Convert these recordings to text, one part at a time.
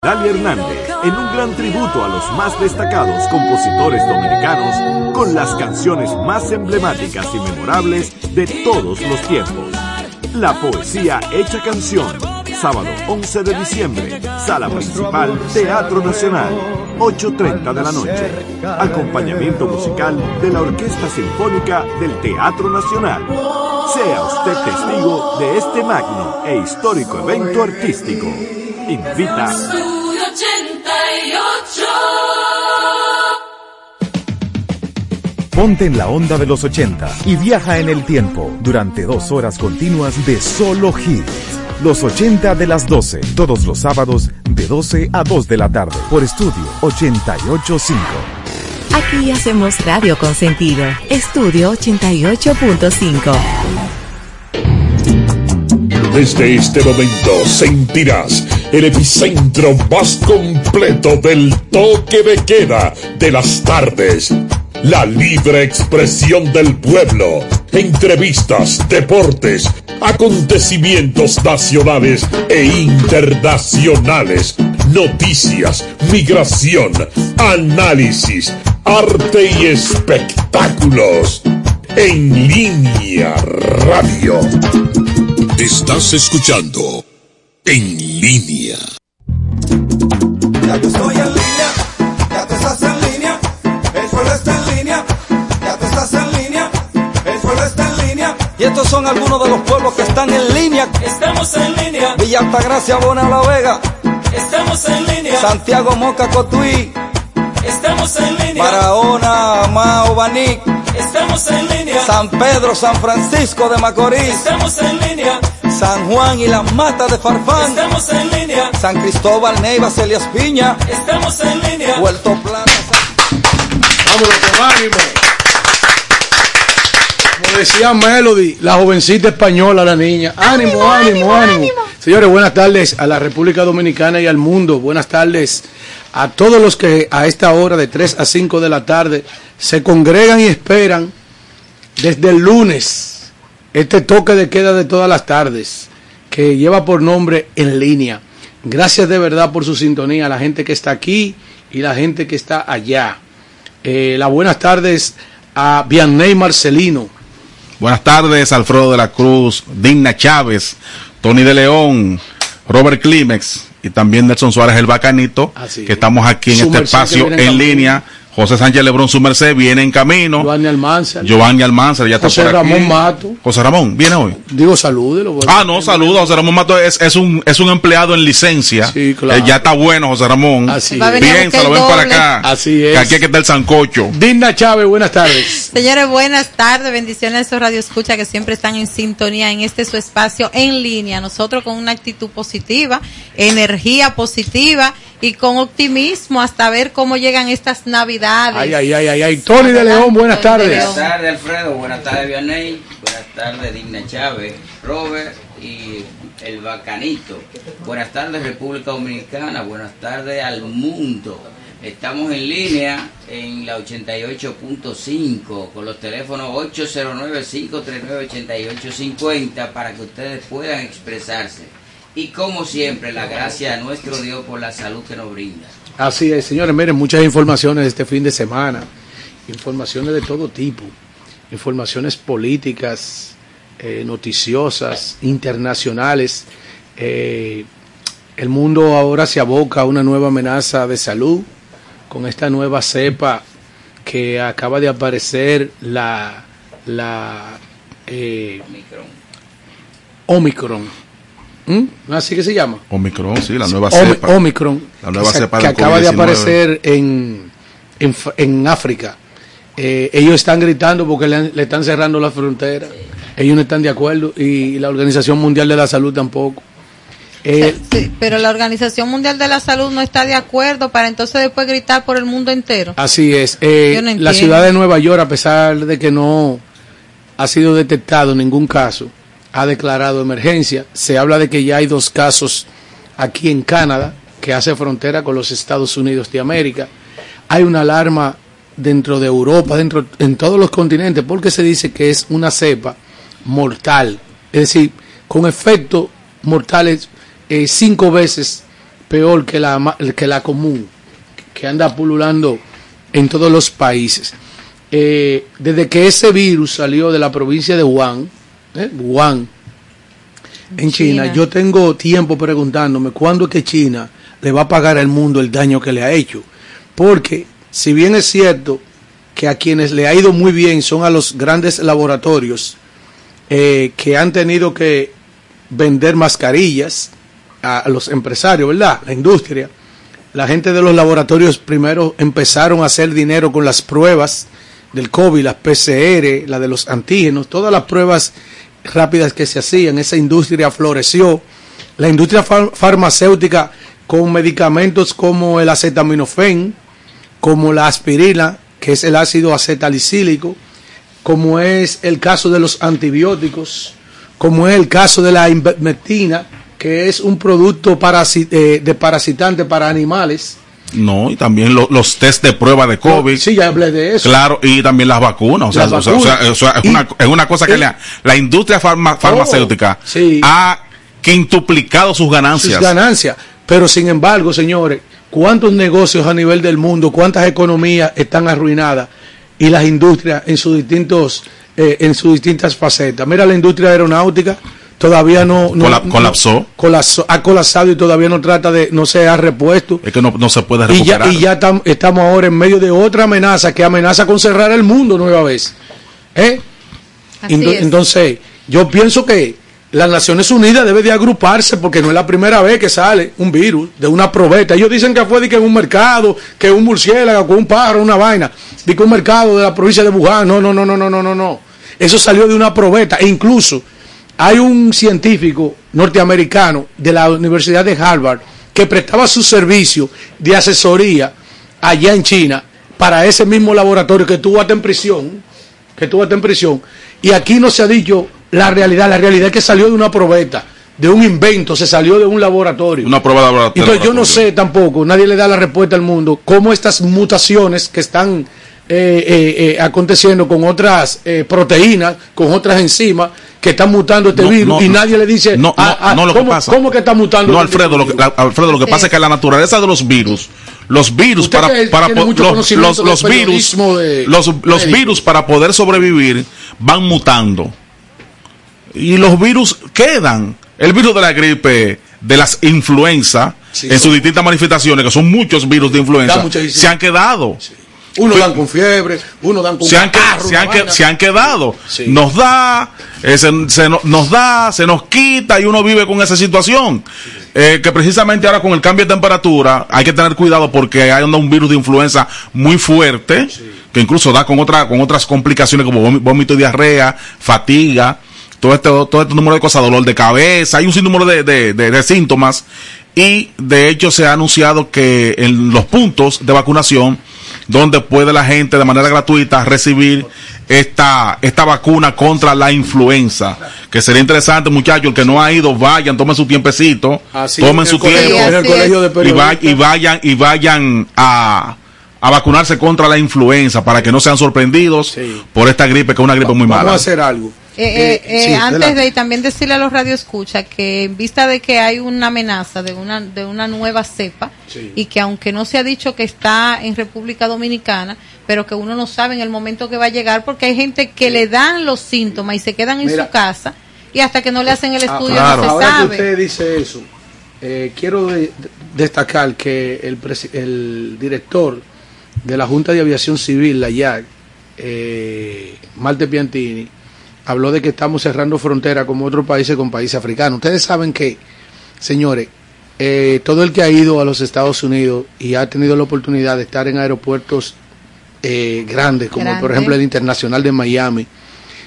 Dali Hernández en un gran tributo a los más destacados compositores dominicanos con las canciones más emblemáticas y memorables de todos los tiempos. La poesía hecha canción, sábado 11 de diciembre, sala principal, Teatro Nacional, 8.30 de la noche. Acompañamiento musical de la Orquesta Sinfónica del Teatro Nacional. Sea usted testigo de este magno e histórico evento artístico invita. Ponte en la onda de los 80 y viaja en el tiempo durante dos horas continuas de solo hits. Los 80 de las 12, todos los sábados de 12 a 2 de la tarde por Estudio 885. Aquí hacemos radio con sentido. Estudio 88.5. Desde este momento sentirás el epicentro más completo del toque de queda de las tardes. La libre expresión del pueblo. Entrevistas, deportes, acontecimientos nacionales e internacionales. Noticias, migración, análisis, arte y espectáculos. En línea radio. Estás escuchando En línea. Ya yo estoy en línea, ya tú estás en línea, el pueblo está en línea, ya tú estás en línea, el pueblo está en línea. Y estos son algunos de los pueblos que están en línea. Estamos en línea, Villa Altagracia, Bona La Vega, estamos en línea, Santiago Moca Cotuí, estamos en línea, Barahona, Mao, Baní, estamos en línea, San Pedro, San Francisco de Macorís, estamos en línea, San Juan y las Matas de Farfán, estamos en línea, San Cristóbal, Neiva, Celias Piña, estamos en línea. Puerto Plata, San- Vámonos con ánimo. Como decía Melody, la jovencita española, la niña. Ánimo, ánimo, ánimo. Señores, buenas tardes a la República Dominicana y al mundo. Buenas tardes a todos los que a esta hora de 3 a 5 de la tarde se congregan y esperan desde el lunes este toque de queda de todas las tardes que lleva por nombre en línea. Gracias de verdad por su sintonía a la gente que está aquí y la gente que está allá. Eh, las buenas tardes a Vianney Marcelino. Buenas tardes, Alfredo de la Cruz, Digna Chávez, Tony de León, Robert Climex y también Nelson Suárez el Bacanito, Así que es. estamos aquí en este espacio en línea. José Sánchez Lebrón, su merced, viene en camino. Giovanni Almanzar. Giovanni Almanzar, ya está José por aquí. Ramón Mato. José Ramón, viene hoy. Digo, salúdelo. bueno. Ah, no, saludos. José Ramón Mato es, es, un, es un empleado en licencia. Sí, claro. Eh, ya está bueno, José Ramón. Así el ven para acá. Así es. Que aquí es que está el sancocho. Digna Chávez, buenas tardes. Señores, buenas tardes, bendiciones a esos radio escucha que siempre están en sintonía en este su espacio en línea. Nosotros con una actitud positiva, energía positiva y con optimismo hasta ver cómo llegan estas navidades. Ay, ay, ay, ay, ay. Tony de León, buenas tardes. Buenas tardes, Alfredo. Buenas tardes, Vianney. Buenas tardes, Digna Chávez, Robert y el Bacanito. Buenas tardes, República Dominicana. Buenas tardes al mundo. Estamos en línea en la 88.5 con los teléfonos 809-539-8850 para que ustedes puedan expresarse. Y como siempre, la gracia a nuestro Dios por la salud que nos brinda. Así es, señores, miren, muchas informaciones este fin de semana, informaciones de todo tipo, informaciones políticas, eh, noticiosas, internacionales. Eh, el mundo ahora se aboca a una nueva amenaza de salud con esta nueva cepa que acaba de aparecer, la, la eh, Omicron. Omicron. ¿Mm? ¿No así que se llama? Omicron, sí, la nueva Omi- cepa. Omicron, La nueva que, cepa que acaba de COVID-19. aparecer en, en, en África. Eh, ellos están gritando porque le, han- le están cerrando la frontera. Ellos no están de acuerdo y la Organización Mundial de la Salud tampoco. Eh, Sí, pero la Organización Mundial de la Salud no está de acuerdo para entonces después gritar por el mundo entero. Así es. Eh, no la ciudad de Nueva York, a pesar de que no ha sido detectado ningún caso, ha declarado emergencia. Se habla de que ya hay dos casos aquí en Canadá, que hace frontera con los Estados Unidos de América. Hay una alarma dentro de Europa, dentro en todos los continentes, porque se dice que es una cepa mortal, es decir, con efectos mortales eh, cinco veces peor que la, que la común, que anda pululando en todos los países. Eh, desde que ese virus salió de la provincia de Wuhan, ¿eh? Wuhan, en China, China. yo tengo tiempo preguntándome cuándo es que China le va a pagar al mundo el daño que le ha hecho. Porque si bien es cierto que a quienes le ha ido muy bien son a los grandes laboratorios eh, que han tenido que vender mascarillas a, a los empresarios, ¿verdad? La industria. La gente de los laboratorios primero empezaron a hacer dinero con las pruebas del COVID, las PCR, la de los antígenos, todas las pruebas rápidas que se hacían. Esa industria floreció. La industria far- farmacéutica con medicamentos como el acetaminofén, como la aspirina, que es el ácido acetalicílico, como es el caso de los antibióticos, como es el caso de la invermectina, que es un producto eh, de parasitante para animales. No, y también lo- los test de prueba de COVID. Sí, ya hablé de eso. Claro, y también las vacunas. O sea, Las o sea, o sea, vacunas. es, Y- una, es una cosa que y- la, la industria farma- farmacéutica sí. ha quintuplicado sus ganancias. sus ganancias. Pero sin embargo, señores, ¿cuántos negocios a nivel del mundo, cuántas economías están arruinadas y las industrias en sus distintos, eh, en sus distintas facetas? Mira la industria aeronáutica todavía no, no- Cola- no- colapsó. colapsó- ha colapsado y todavía no trata de, no se ha repuesto. Es que no, no se puede Y ya, recuperar. y ya tam- estamos ahora en medio de otra amenaza que amenaza con cerrar el mundo nueva vez. ¿Eh? Así Ento- es. Entonces, yo pienso que las Naciones Unidas debe de agruparse porque no es la primera vez que sale un virus de una probeta. Ellos dicen que fue de que en un mercado, que un murciélago, que un pájaro, una vaina, de que un mercado de la provincia de Wuhan. No, no, no, no, no, no, no, no. Eso salió de una probeta. E incluso hay un científico norteamericano de la Universidad de Harvard que prestaba su servicio de asesoría allá en China para ese mismo laboratorio que tuvo hasta en prisión que tuvo hasta en prisión. Y aquí no se ha dicho la realidad. La realidad es que salió de una probeta, de un invento, se salió de un laboratorio. Una prueba de laboratorio. Entonces yo no sé tampoco, nadie le da la respuesta al mundo, cómo estas mutaciones que están eh, eh, eh, aconteciendo con otras eh, proteínas, con otras enzimas, que están mutando este No, virus no, y nadie le dice, No, no, ah, ah, no, lo que ¿cómo, pasa. cómo que está mutando? No, este Alfredo, lo que, la- Alfredo, lo que Sí. pasa es que la naturaleza de los virus, los virus para, que para los, los, los virus, de- los, los virus para poder sobrevivir van mutando. Y los virus quedan. El virus de la gripe, de las influenza, Sí. en sus distintas manifestaciones, que son muchos virus de influenza, se han quedado. Uno dan con fiebre, uno dan con se han, se, han que- vaina. se han quedado. Sí. Nos da, eh, se, se no- nos da, se nos quita y uno vive con esa situación. Eh, que precisamente ahora con el cambio de temperatura hay que tener cuidado porque hay un virus de influenza muy fuerte que incluso da con, otra, con otras complicaciones como vómi- vómito y diarrea, fatiga, todo este, todo este número de cosas, dolor de cabeza, hay un sinnúmero de, de- de- de síntomas y de hecho se ha anunciado que en los puntos de vacunación donde puede la gente de manera gratuita recibir esta, esta vacuna contra la influenza. Que sería interesante, muchachos, el que no ha ido, vayan, tomen su tiempecito, Así tomen en su colegio- tiempo y, va- y vayan, y vayan a, a vacunarse contra la influenza para que no sean sorprendidos Sí. por esta gripe, que es una gripe muy Vamos mala. a hacer algo. Eh, eh, Eh, sí, antes adelante. de también decirle a los radioescuchas que en vista de que hay una amenaza de una de una nueva cepa Sí. y que aunque no se ha dicho que está en República Dominicana, pero que uno no sabe en el momento que va a llegar porque hay gente que le dan los síntomas y se quedan en su casa y hasta que no le hacen el Ah, estudio claro. no se Ahora que sabe. usted dice eso, eh, quiero de- de- destacar que el, el director de la Junta de Aviación Civil, la YAC, eh, Malte Piantini, habló de que estamos cerrando frontera como otros países con países africanos. Ustedes saben que, señores, eh, todo el que ha ido a los Estados Unidos y ha tenido la oportunidad de estar en aeropuertos eh, grandes, como Grande. por ejemplo el Internacional de Miami,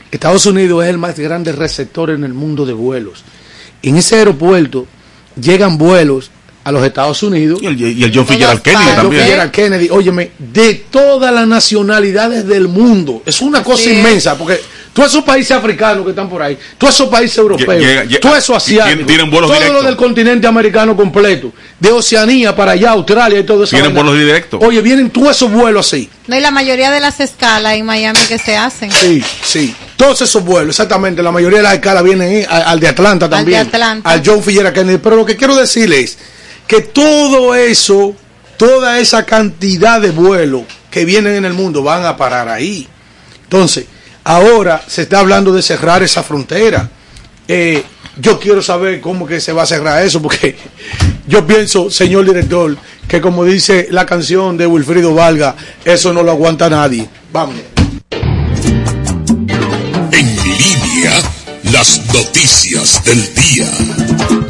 Estados Unidos es el más grande receptor en el mundo de vuelos. En ese aeropuerto llegan vuelos a los Estados Unidos. Y el, y el John Fitzgerald Kennedy. John también. Fitzgerald Kennedy, óyeme, de todas las nacionalidades del mundo. Es una cosa es. inmensa, porque todos esos países africanos que están por ahí, todos esos países europeos, todos esos asiáticos, tienen vuelos todo directos. lo del continente americano completo, de Oceanía para allá, Australia y todo eso. Tienen vuelos directos. Oye, vienen todos esos vuelos así. No, y la mayoría de las escalas en Miami que se hacen. Sí, sí. Todos esos vuelos, exactamente. La mayoría de las escalas vienen ahí, al de Atlanta Al de también. Atlanta. Al John Fitzgerald Kennedy. Pero lo que quiero decirles es que todo eso, toda esa cantidad de vuelos que vienen en el mundo van a parar ahí. Entonces, ahora se está hablando de cerrar esa frontera. Eh, yo quiero saber cómo que se va a cerrar eso, porque yo pienso, señor director, que como dice la canción de Wilfrido Valga, eso no lo aguanta nadie. Vamos. En línea, las noticias del día.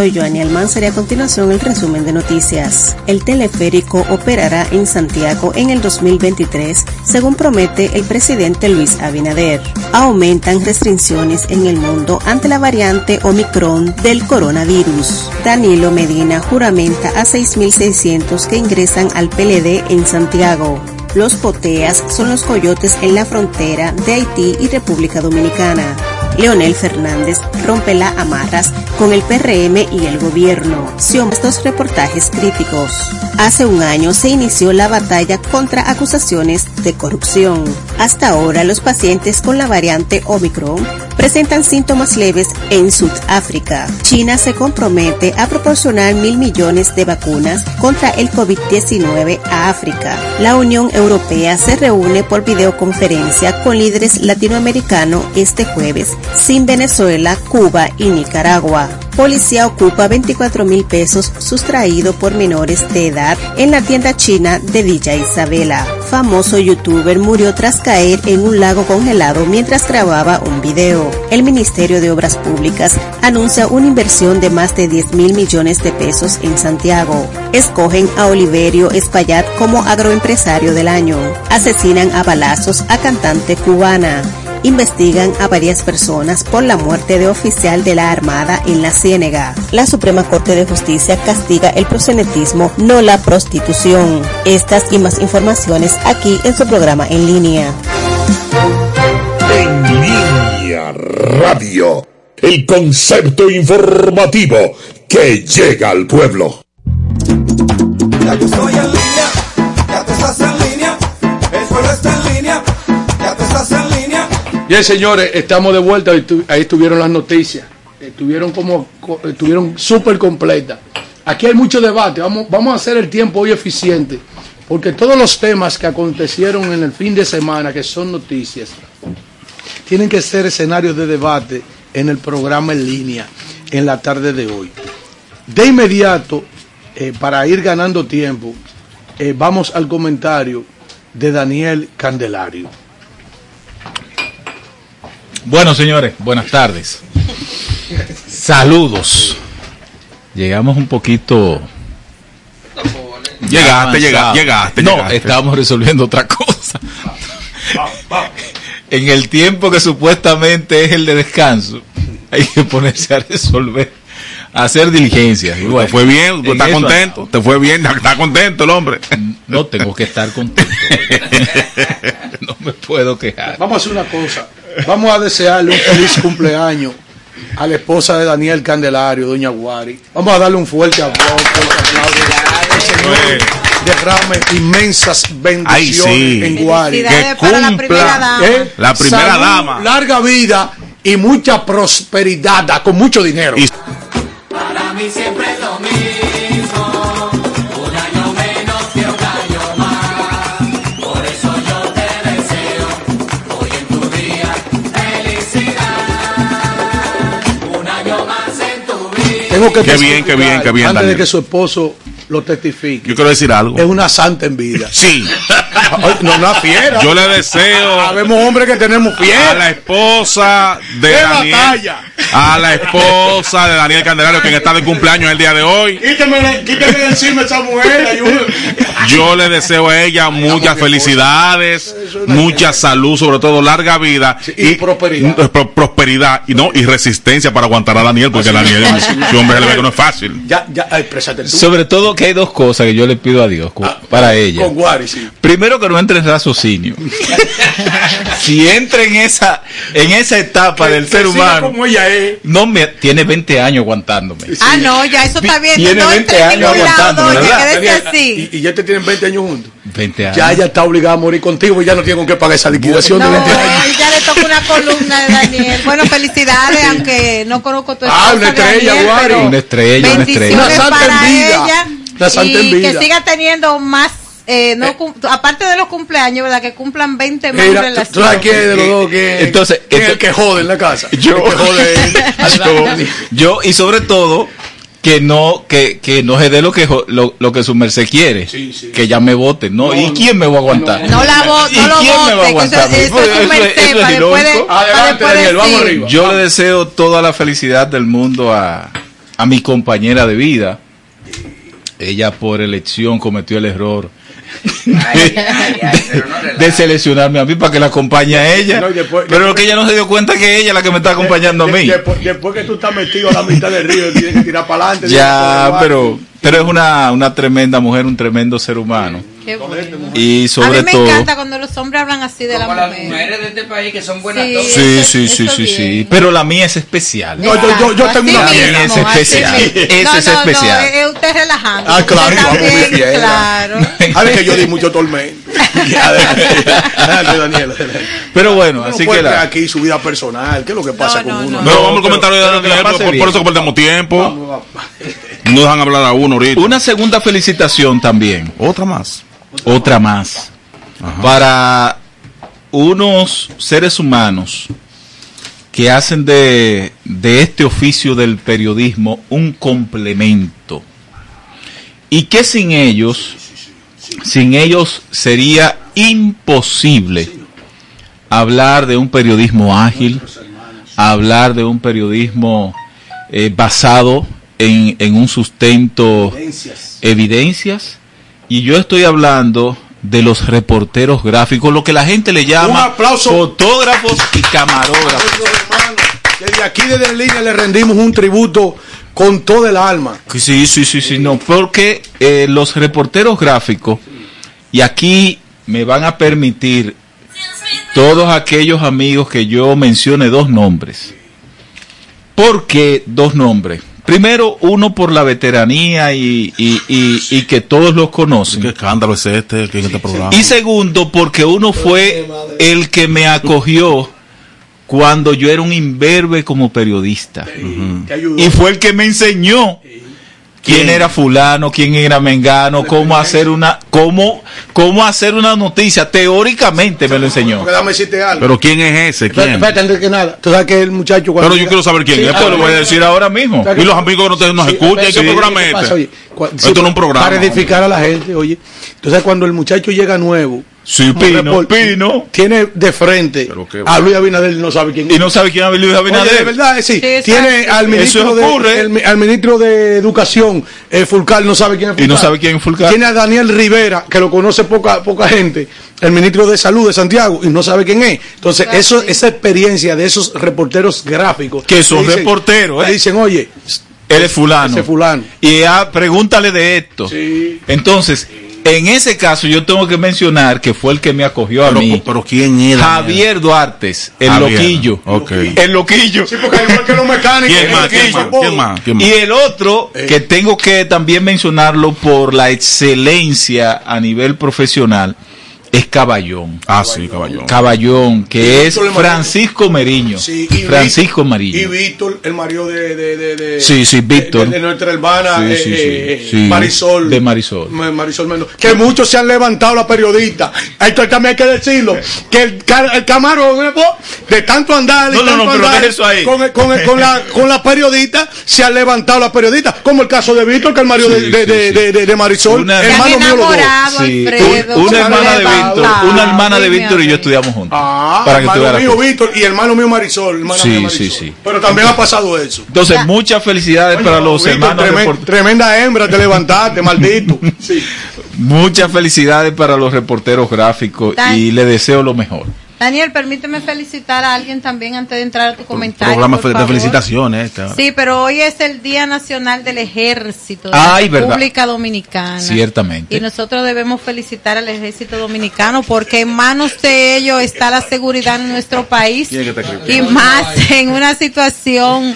Soy Joanny Almanzar y a continuación el resumen de noticias. El teleférico operará en Santiago en el 2023, según promete el presidente Luis Abinader. Aumentan restricciones en el mundo ante la variante Omicron del coronavirus. Danilo Medina juramenta a 6.600 que ingresan al PLD en Santiago. Los poteas son los coyotes en la frontera de Haití y República Dominicana. Leonel Fernández rompe la amarras con el PRM y el gobierno. Estos reportajes críticos. Hace un año se inició la batalla contra acusaciones de corrupción. Hasta ahora los pacientes con la variante Omicron presentan síntomas leves en Sudáfrica. China se compromete a proporcionar mil millones de vacunas contra el COVID-19 a África. La Unión Europea se reúne por videoconferencia con líderes latinoamericanos este jueves sin Venezuela, Cuba y Nicaragua. Policía ocupa 24 mil pesos sustraído por menores de edad en la tienda china de Villa Isabela. Famoso youtuber murió tras caer en un lago congelado mientras grababa un video. El Ministerio de Obras Públicas anuncia una inversión de más de 10 mil millones de pesos en Santiago. Escogen a Oliverio Espaillat como agroempresario del año. Asesinan a balazos a cantante cubana investigan a varias personas por la muerte de oficial de la Armada en la Ciénega. La Suprema Corte de Justicia castiga el prosenetismo, no la prostitución. Estas y más informaciones aquí en su programa en línea. En línea radio. El concepto informativo que llega al pueblo. Ya yo estoy Bien, señores, estamos de vuelta. Ahí tu- Ahí estuvieron las noticias. Estuvieron como, co- estuvieron súper completas. Aquí hay mucho debate. Vamos, vamos a hacer el tiempo hoy eficiente. Porque todos los temas que acontecieron en el fin de semana, que son noticias, tienen que ser escenarios de debate en el programa en línea en la tarde de hoy. De inmediato, eh, para ir ganando tiempo, eh, vamos al comentario de Daniel Candelario. Bueno, señores, buenas tardes. Saludos. Llegamos un poquito. Llegaste, avanzado. llega- llegaste, No, llegaste. estábamos resolviendo otra cosa. En el tiempo que supuestamente es el de descanso, hay que ponerse a resolver, a hacer diligencias. Y bueno, te fue bien, tú estás contento, te fue bien, está contento el hombre. No tengo que estar contento. no me puedo quejar. Vamos a hacer una cosa. Vamos a desearle un feliz cumpleaños a la esposa de Daniel Candelario, doña Guari. Vamos a darle un fuerte aplauso. derrame inmensas bendiciones Ay, sí. en Guari. Felicidades para la primera dama. ¿Eh? La primera Salud, dama. Larga vida y mucha prosperidad, da con mucho dinero. Para mí siempre es lo mismo. Un año menos que un año más. Por eso yo te deseo hoy en tu día felicidad. Un año más en tu vida. Tengo que Qué bien, qué bien, qué bien, Antes Daniel. de que su esposo lo testifique. Yo quiero decir algo. Es una santa en vida. Sí. Ay, No, una fiera. Yo le deseo Habemos hombres que tenemos a fiera. la esposa de ¡Qué Daniel, batalla! a la esposa de Daniel Candelario, quien está de cumpleaños el día de hoy. Quítame, quítame de encima esa mujer. ayúdame. Yo le deseo a ella muchas felicidades, mucha salud, sobre todo larga vida y prosperidad. y pro- prosperidad y no y resistencia para aguantar a Daniel, porque Daniel es un hombre que no es fácil. Ya, ya, ay, présate tú. Sobre todo que hay dos cosas que yo le pido a Dios cu- para ella. Con Guari, sí. Primero que no entre en raciocinio. si entra en esa, en esa etapa del Que ser siga humano, como ella es. no me tiene 20 años aguantándome. Ah, no, ya eso está bien. Tiene no 20 entre en años lado, aguantándome, doña, ¿verdad? así. Y, y ya te tienen 20 años juntos. 20 años. Ya ella está obligada a morir contigo y ya no tiene con qué pagar esa liquidación No, de 20 años. y ya le toca una columna de Daniel. Bueno, felicidades, aunque no conozco tu Ah, esposa, una estrella, Daniel, Guari. Una estrella, una estrella. Una santa para en vida. ella Una santa en y que siga teniendo más, eh, no cum- aparte de los cumpleaños, ¿verdad? Que cumplan 20 más Mira, relaciones. ¿tú sabes quién es de los dos? ¿Quién es? Entonces, ¿Quién es el esto- que jode en la casa? Yo, El que jode yo, yo, y sobre todo que no que, que no se dé lo que jo- lo, lo que su merced quiere que ya me vote no, y quién me va a aguantar No la vo- ¿Y no lo quién me va a vote, que aguantar eso- yo le deseo toda la felicidad del mundo a, a mi compañera de vida ella por elección cometió el error de seleccionarme a mí para que la acompañe a ella. No, y después- pero lo que ella no se dio cuenta que ella es la que me está acompañando a De- mí. Después, después que tú estás metido a la mitad del río, tienes que tirar para adelante. Ya, pero pero es una, una tremenda mujer, un tremendo ser humano. Qué bueno. Y a sobre mí me todo... encanta cuando los hombres hablan así de la Como las mujer. mujeres de este país que son buenas Sí. todas. Sí, eso- sí, sí, eso sí, sí. Pero la mía es especial. No, yo, yo, yo tengo una mía. es especial. Ese no, es no, especial. No, es usted relajando. Ah, claro, también, bien. claro. A ver que yo di mucho tormento. Daniel. Pero bueno, así que la- aquí su vida personal. ¿Qué es lo que pasa No, con no, uno? No, vamos al comentario de que Daniel, por, eso perdemos tiempo. Vamos, vamos. No dejan hablar a uno ahorita. Una segunda felicitación también. Otra más. Otra más. Para unos seres humanos que hacen de, de este oficio del periodismo un complemento. Y que sin ellos, sin ellos sería imposible hablar de un periodismo ágil, hablar de un periodismo eh, basado en, en un sustento evidencias y yo estoy hablando de los reporteros gráficos, lo que la gente le Un llama aplauso. fotógrafos y camarógrafos. Desde aquí, desde la línea, le rendimos un tributo con todo el alma. Sí, sí, sí, sí, no, porque eh, los reporteros gráficos, y aquí me van a permitir todos aquellos amigos que yo mencione dos nombres. ¿Por qué dos nombres? Primero, uno por la veteranía y, y- y- y que todos los conocen. ¿Qué escándalo es este que en este programa? Y segundo, porque uno fue el que me acogió cuando yo era un imberbe como periodista. Y fue el que me enseñó quién era fulano, quién era mengano, cómo hacer una, cómo, cómo hacer una noticia. Teóricamente me lo enseñó. Pero ¿quién es ese? ¿Quién? espérate, antes que nada. Tú sabes que el muchacho cuando Pero yo quiero saber quién es. Esto lo voy a decir ahora mismo. Y los amigos que no te- nos escuchan, ¿qué programa ¿qué es este? Esto no es un programa. Para edificar a la gente, oye. Entonces, cuando el muchacho llega nuevo, Sí, Pino, tiene de frente a Luis Abinader, no sabe quién es. Y no sabe quién es Luis Oye, Abinader. de verdad, eh, sí. Tiene al ministro, Eso de, ocurre. el- al ministro de Educación, eh, Fulcar, no sabe quién es Y no Fulcar. sabe quién es Fulcar. Tiene a Daniel Rivera, que lo conoce poca poca gente, el ministro de Salud de Santiago, y no sabe quién es. Entonces, Claro, eso, sí. esa experiencia de esos reporteros gráficos. Que son dicen- reporteros, ¿eh? le dicen, oye, Él es fulano. ese fulano. Y ah, pregúntale de esto. Sí. Entonces, en ese caso yo tengo que mencionar que fue el que me acogió a Pero, mí. pero ¿quién era? Javier Duartes, el Javier. loquillo. Ok. El loquillo. Sí, porque al igual que los mecánicos. ¿Quién el más? ¿Quién loquillo, más? bobo. ¿Quién más? ¿Quién más? Y el otro, Eh. que tengo que también mencionarlo por la excelencia a nivel profesional, es Caballón. Ah, sí, caballón. Caballón, que es Víctor Mariño. Francisco Meriño. Sí, y Francisco Víctor- Marillo. Y Víctor, el marido de. de, de, de- Sí, sí, Víctor. De, de nuestra hermana Sí, eh, sí, sí, eh, sí. Marisol. De Marisol. Ma- Marisol Mendoza. Que muchos se han levantado la periodista. Esto también hay que decirlo. Que el, el camarón, eh, de tanto andar. y No, no, tanto no, pero andar eso ahí. Con, con, con la, con la periodista se han levantado la periodista. Como el caso de Víctor, que el marido Sí, de, de, sí, de, sí. de- de- de Marisol. Una- hermano mío los dos. Alfredo. una han hermana de levantado. Víctor, una hermana de Víctor y yo estudiamos juntos. Ah, para que hermano mío. Víctor y hermano mío Marisol. hermana Sí, Marisol. sí, sí. Pero también ha pasado eso. Entonces, muchas felicidades para los Víctor, hermanos Tremenda hembra, te levantaste, maldito. Sí. Muchas felicidades para los reporteros gráficos y le deseo lo mejor. Daniel, permíteme felicitar a alguien también antes de entrar a tu comentario. Programa por de favor. felicitaciones. Este. Sí, pero hoy es el Día Nacional del Ejército de Ay, la verdad. República Dominicana. Ciertamente. Y nosotros debemos felicitar al Ejército Dominicano porque en manos de ellos está la seguridad en nuestro país ¿Quién es que está y más en una situación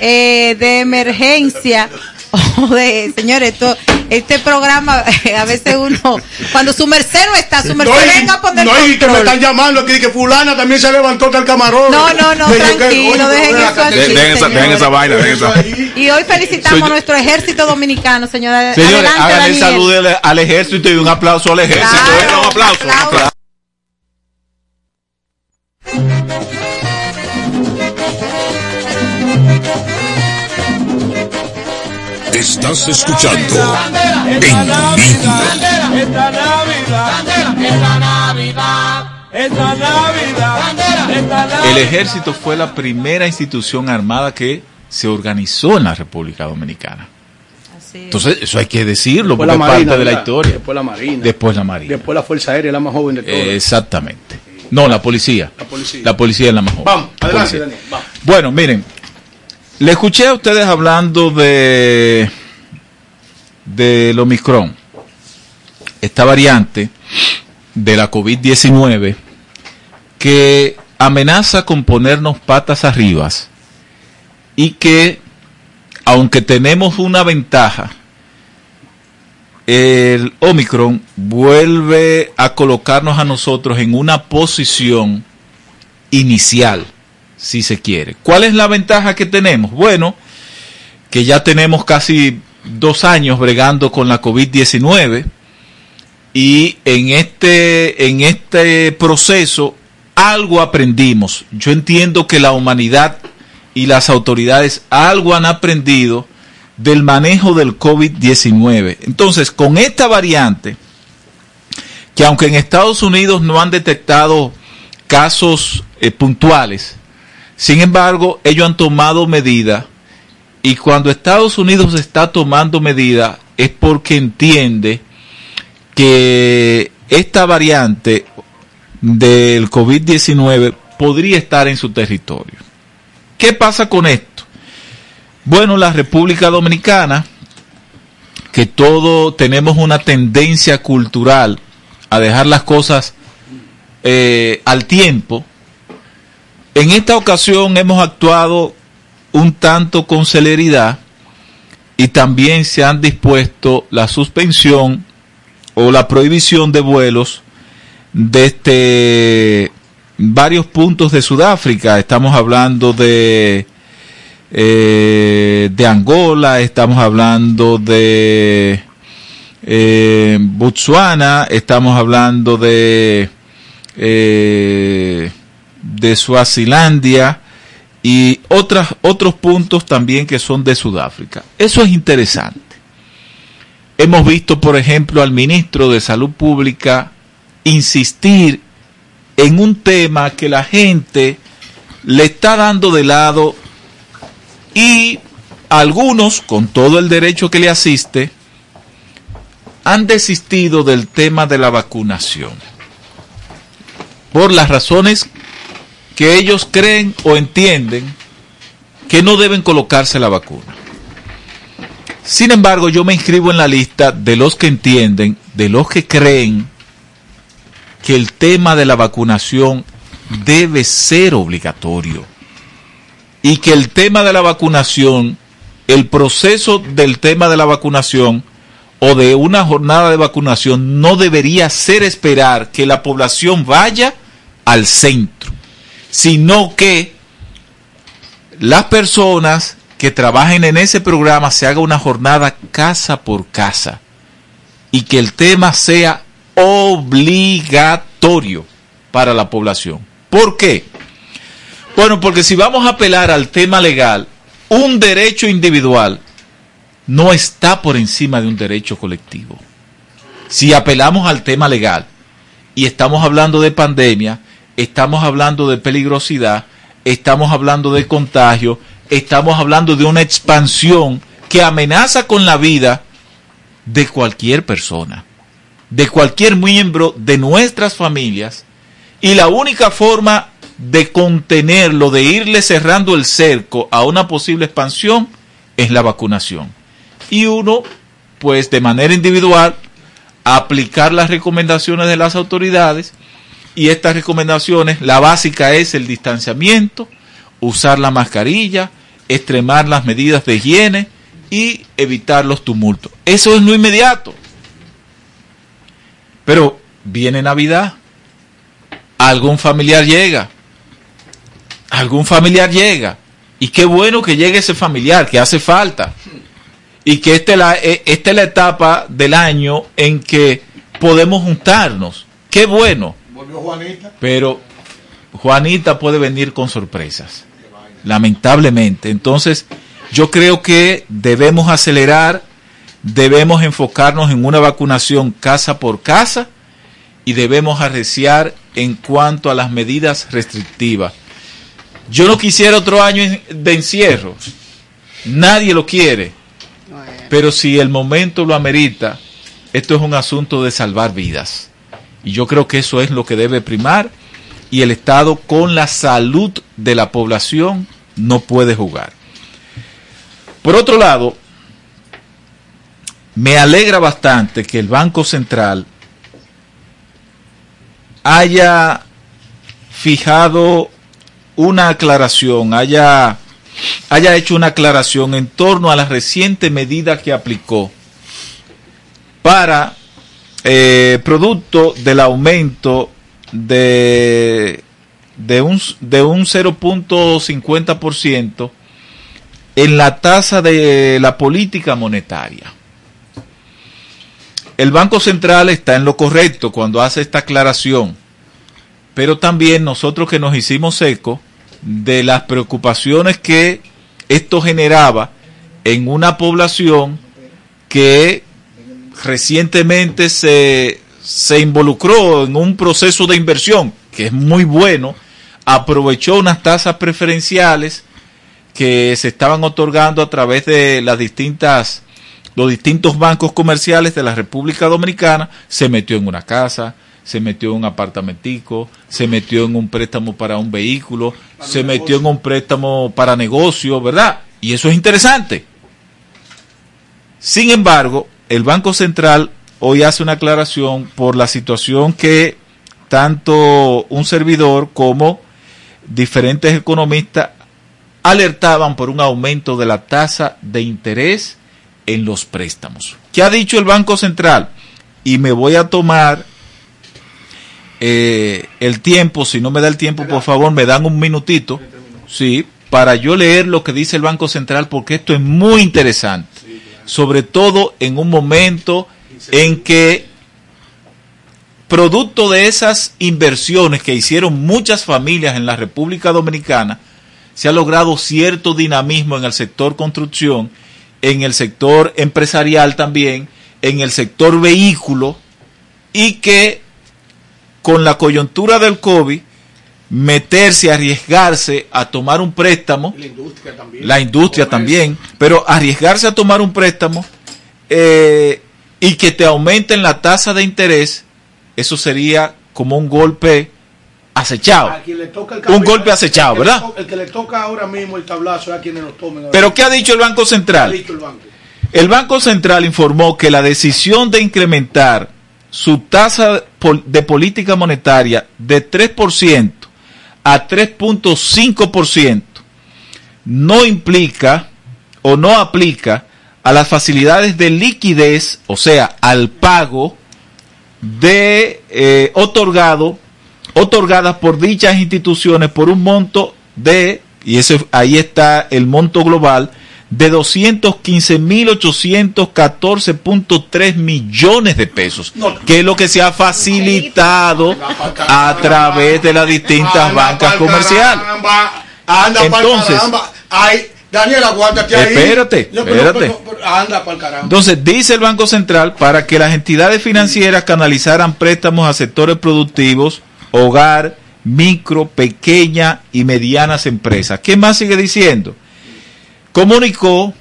eh, de emergencia o de, señores, esto, este programa, a veces uno, cuando su merced no está, su merced No, venga a poner no, y que me están llamando aquí, que fulana también se levantó del camarón. No, no, no, dije, tranquilo, dejen eso así, que- Dejen esa, dejen esa vaina, dejen esa. Y hoy felicitamos Soy- a nuestro ejército dominicano, señora. Señores, Adelante, hagan el Daniel. saludo al- al ejército y un aplauso al ejército. Claro, un aplauso. un aplauso. aplauso. Estás escuchando en Esta. Navidad, esta Navidad, esta Navidad, esta Navidad. El ejército fue la primera institución armada que se organizó en la República Dominicana. Entonces, eso hay que decirlo, Después porque la es Marina, parte de la historia. Después la Marina. Después la Marina. Después la Fuerza Aérea, la más joven de todas. Exactamente. No, la policía. La policía. La policía es la más joven. Vamos, La adelante. Daniel. Vamos. Bueno, miren, le escuché a ustedes hablando de del Omicron, esta variante de la COVID-19 que amenaza con ponernos patas arriba y que aunque tenemos una ventaja, el Omicron vuelve a colocarnos a nosotros en una posición inicial, si se quiere. ¿Cuál es la ventaja que tenemos? Bueno, que ya tenemos casi dos años bregando con la COVID-19 y en este, en este proceso algo aprendimos. Yo entiendo que la humanidad y las autoridades algo han aprendido del manejo del COVID-19. Entonces, con esta variante, que aunque en Estados Unidos no han detectado casos eh, puntuales, sin embargo, ellos han tomado medidas y cuando Estados Unidos está tomando medidas es porque entiende que esta variante del COVID-19 podría estar en su territorio. ¿Qué pasa con esto? Bueno, la República Dominicana, que todo tenemos una tendencia cultural a dejar las cosas eh, al tiempo, en esta ocasión hemos actuado un tanto con celeridad y también se han dispuesto la suspensión o la prohibición de vuelos desde varios puntos de Sudáfrica. Estamos hablando de, eh, de Angola, estamos hablando de eh, Botsuana, estamos hablando de, eh, de Suazilandia y otras, otros puntos también que son de Sudáfrica. Eso es interesante. Hemos visto, por ejemplo, al ministro de Salud Pública insistir en un tema que la gente le está dando de lado y algunos, con todo el derecho que le asiste, han desistido del tema de la vacunación. Por las razones que ellos creen o entienden que no deben colocarse la vacuna. Sin embargo, yo me inscribo en la lista de los que entienden, de los que creen que el tema de la vacunación debe ser obligatorio y que el tema de la vacunación, el proceso del tema de la vacunación o de una jornada de vacunación no debería ser esperar que la población vaya al centro, sino que las personas que trabajen en ese programa se haga una jornada casa por casa y que el tema sea obligatorio para la población. ¿Por qué? Bueno, porque si vamos a apelar al tema legal, un derecho individual no está por encima de un derecho colectivo. Si apelamos al tema legal y estamos hablando de pandemia, estamos hablando de peligrosidad, estamos hablando de contagio, estamos hablando de una expansión que amenaza con la vida de cualquier persona, de cualquier miembro de nuestras familias, y la única forma de contenerlo, de irle cerrando el cerco a una posible expansión, es la vacunación. Y uno, pues de manera individual, aplicar las recomendaciones de las autoridades, y estas recomendaciones, la básica es el distanciamiento, usar la mascarilla, extremar las medidas de higiene y evitar los tumultos. Eso es lo inmediato. Pero viene Navidad, algún familiar llega, algún familiar llega, y qué bueno que llegue ese familiar, que hace falta, y que esta es la, eh, esta es la etapa del año en que podemos juntarnos. Qué bueno. Volvió Juanita. Pero Juanita puede venir con sorpresas, lamentablemente. Entonces, yo creo que debemos acelerar, debemos enfocarnos en una vacunación casa por casa y debemos arreciar en cuanto a las medidas restrictivas. Yo no quisiera otro año de encierro, nadie lo quiere, pero si el momento lo amerita, esto es un asunto de salvar vidas. Y yo creo que eso es lo que debe primar y el Estado con la salud de la población no puede jugar. Por otro lado, me alegra bastante que el Banco Central haya fijado una aclaración, haya, haya hecho una aclaración en torno a la reciente medida que aplicó para eh, producto del aumento de, de un, de un 0.50% en la tasa de la política monetaria. El Banco Central está en lo correcto cuando hace esta aclaración, pero también nosotros que nos hicimos eco de las preocupaciones que esto generaba en una población que recientemente se, se involucró en un proceso de inversión, que es muy bueno, aprovechó unas tasas preferenciales que se estaban otorgando a través de las distintas los distintos bancos comerciales de la República Dominicana, se metió en una casa, se metió en un apartamentico, se metió en un préstamo para un vehículo, se metió en un préstamo para negocio, ¿verdad? Y eso es interesante. Sin embargo, el Banco Central hoy hace una aclaración por la situación que tanto un servidor como diferentes economistas alertaban por un aumento de la tasa de interés en los préstamos. ¿Qué ha dicho el Banco Central? Y me voy a tomar eh, el tiempo, si no me da el tiempo, por favor, me dan un minutito, sí, para yo leer lo que dice el Banco Central, porque esto es muy interesante, sobre todo en un momento en que, producto de esas inversiones que hicieron muchas familias en la República Dominicana, se ha logrado cierto dinamismo en el sector construcción, en el sector empresarial también, en el sector vehículo, y que con la coyuntura del COVID, meterse, arriesgarse a tomar un préstamo, La industria también. la industria también, pero arriesgarse a tomar un préstamo eh, y que te aumenten la tasa de interés, eso sería como un golpe acechado. A quien le toca el Un golpe acechado, el ¿verdad? El que le toca ahora mismo el tablazo es a quienes nos tomen. ahora. Pero ¿qué ha dicho el Banco ¿Qué ha Central? dicho el banco? El Banco Central informó que la decisión de incrementar su tasa de política monetaria de 3% a 3.5% no implica o no aplica a las facilidades de liquidez, o sea, al pago de eh, otorgado otorgadas por dichas instituciones por un monto de y ese ahí está el monto global de 215.814.3 millones de pesos, que es lo que se ha facilitado a través de las distintas bancas comerciales. Entonces- Daniel, aguántate ahí. Espérate, espérate. anda para el caramba. Entonces, dice el Banco Central, para que las entidades financieras canalizaran préstamos a sectores productivos, hogar, micro, pequeña y medianas empresas. ¿Qué más sigue diciendo? Comunicó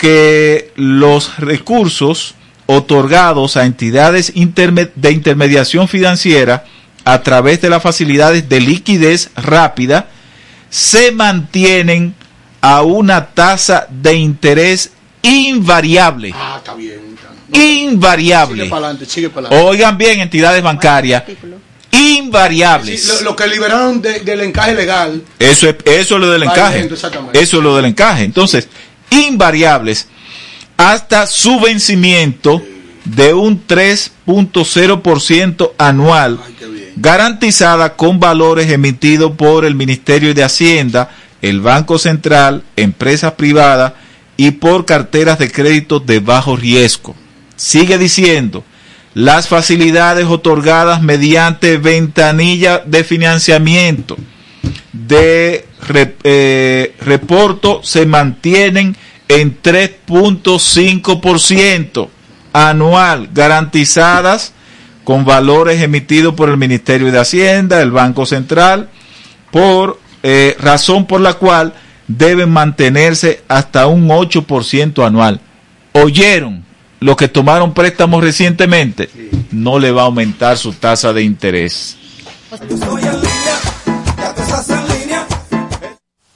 que los recursos otorgados a entidades interme- de intermediación financiera a través de las facilidades de liquidez rápida se mantienen a una tasa de interés invariable. Ah, está bien. Invariable. Sigue para adelante, sigue para adelante. Oigan bien, entidades bancarias invariables. Sí, lo, lo que liberaron de- del encaje legal. Eso es, eso es lo del encaje. Eso es lo del encaje. Entonces, invariables. hasta su vencimiento de un 3.0% anual, garantizada con valores emitidos por el Ministerio de Hacienda, el Banco Central, empresas privadas y por carteras de crédito de bajo riesgo. Sigue diciendo, las facilidades otorgadas mediante ventanilla de financiamiento de eh, reporto se mantienen en 3.5% anual, garantizadas con valores emitidos por el Ministerio de Hacienda, el Banco Central, por eh, razón por la cual deben mantenerse hasta un 8% anual. ¿Oyeron? Los que tomaron préstamos recientemente, no le va a aumentar su tasa de interés.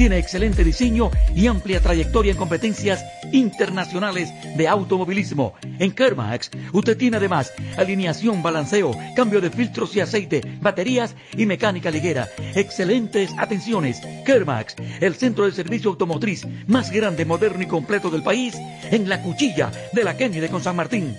tiene excelente diseño y amplia trayectoria en competencias internacionales de automovilismo. En Kermax, usted tiene además alineación, balanceo, cambio de filtros y aceite, baterías y mecánica liguera. Excelentes atenciones. Kermax, el centro de servicio automotriz más grande, moderno y completo del país, en la cuchilla de la Kennedy con San Martín.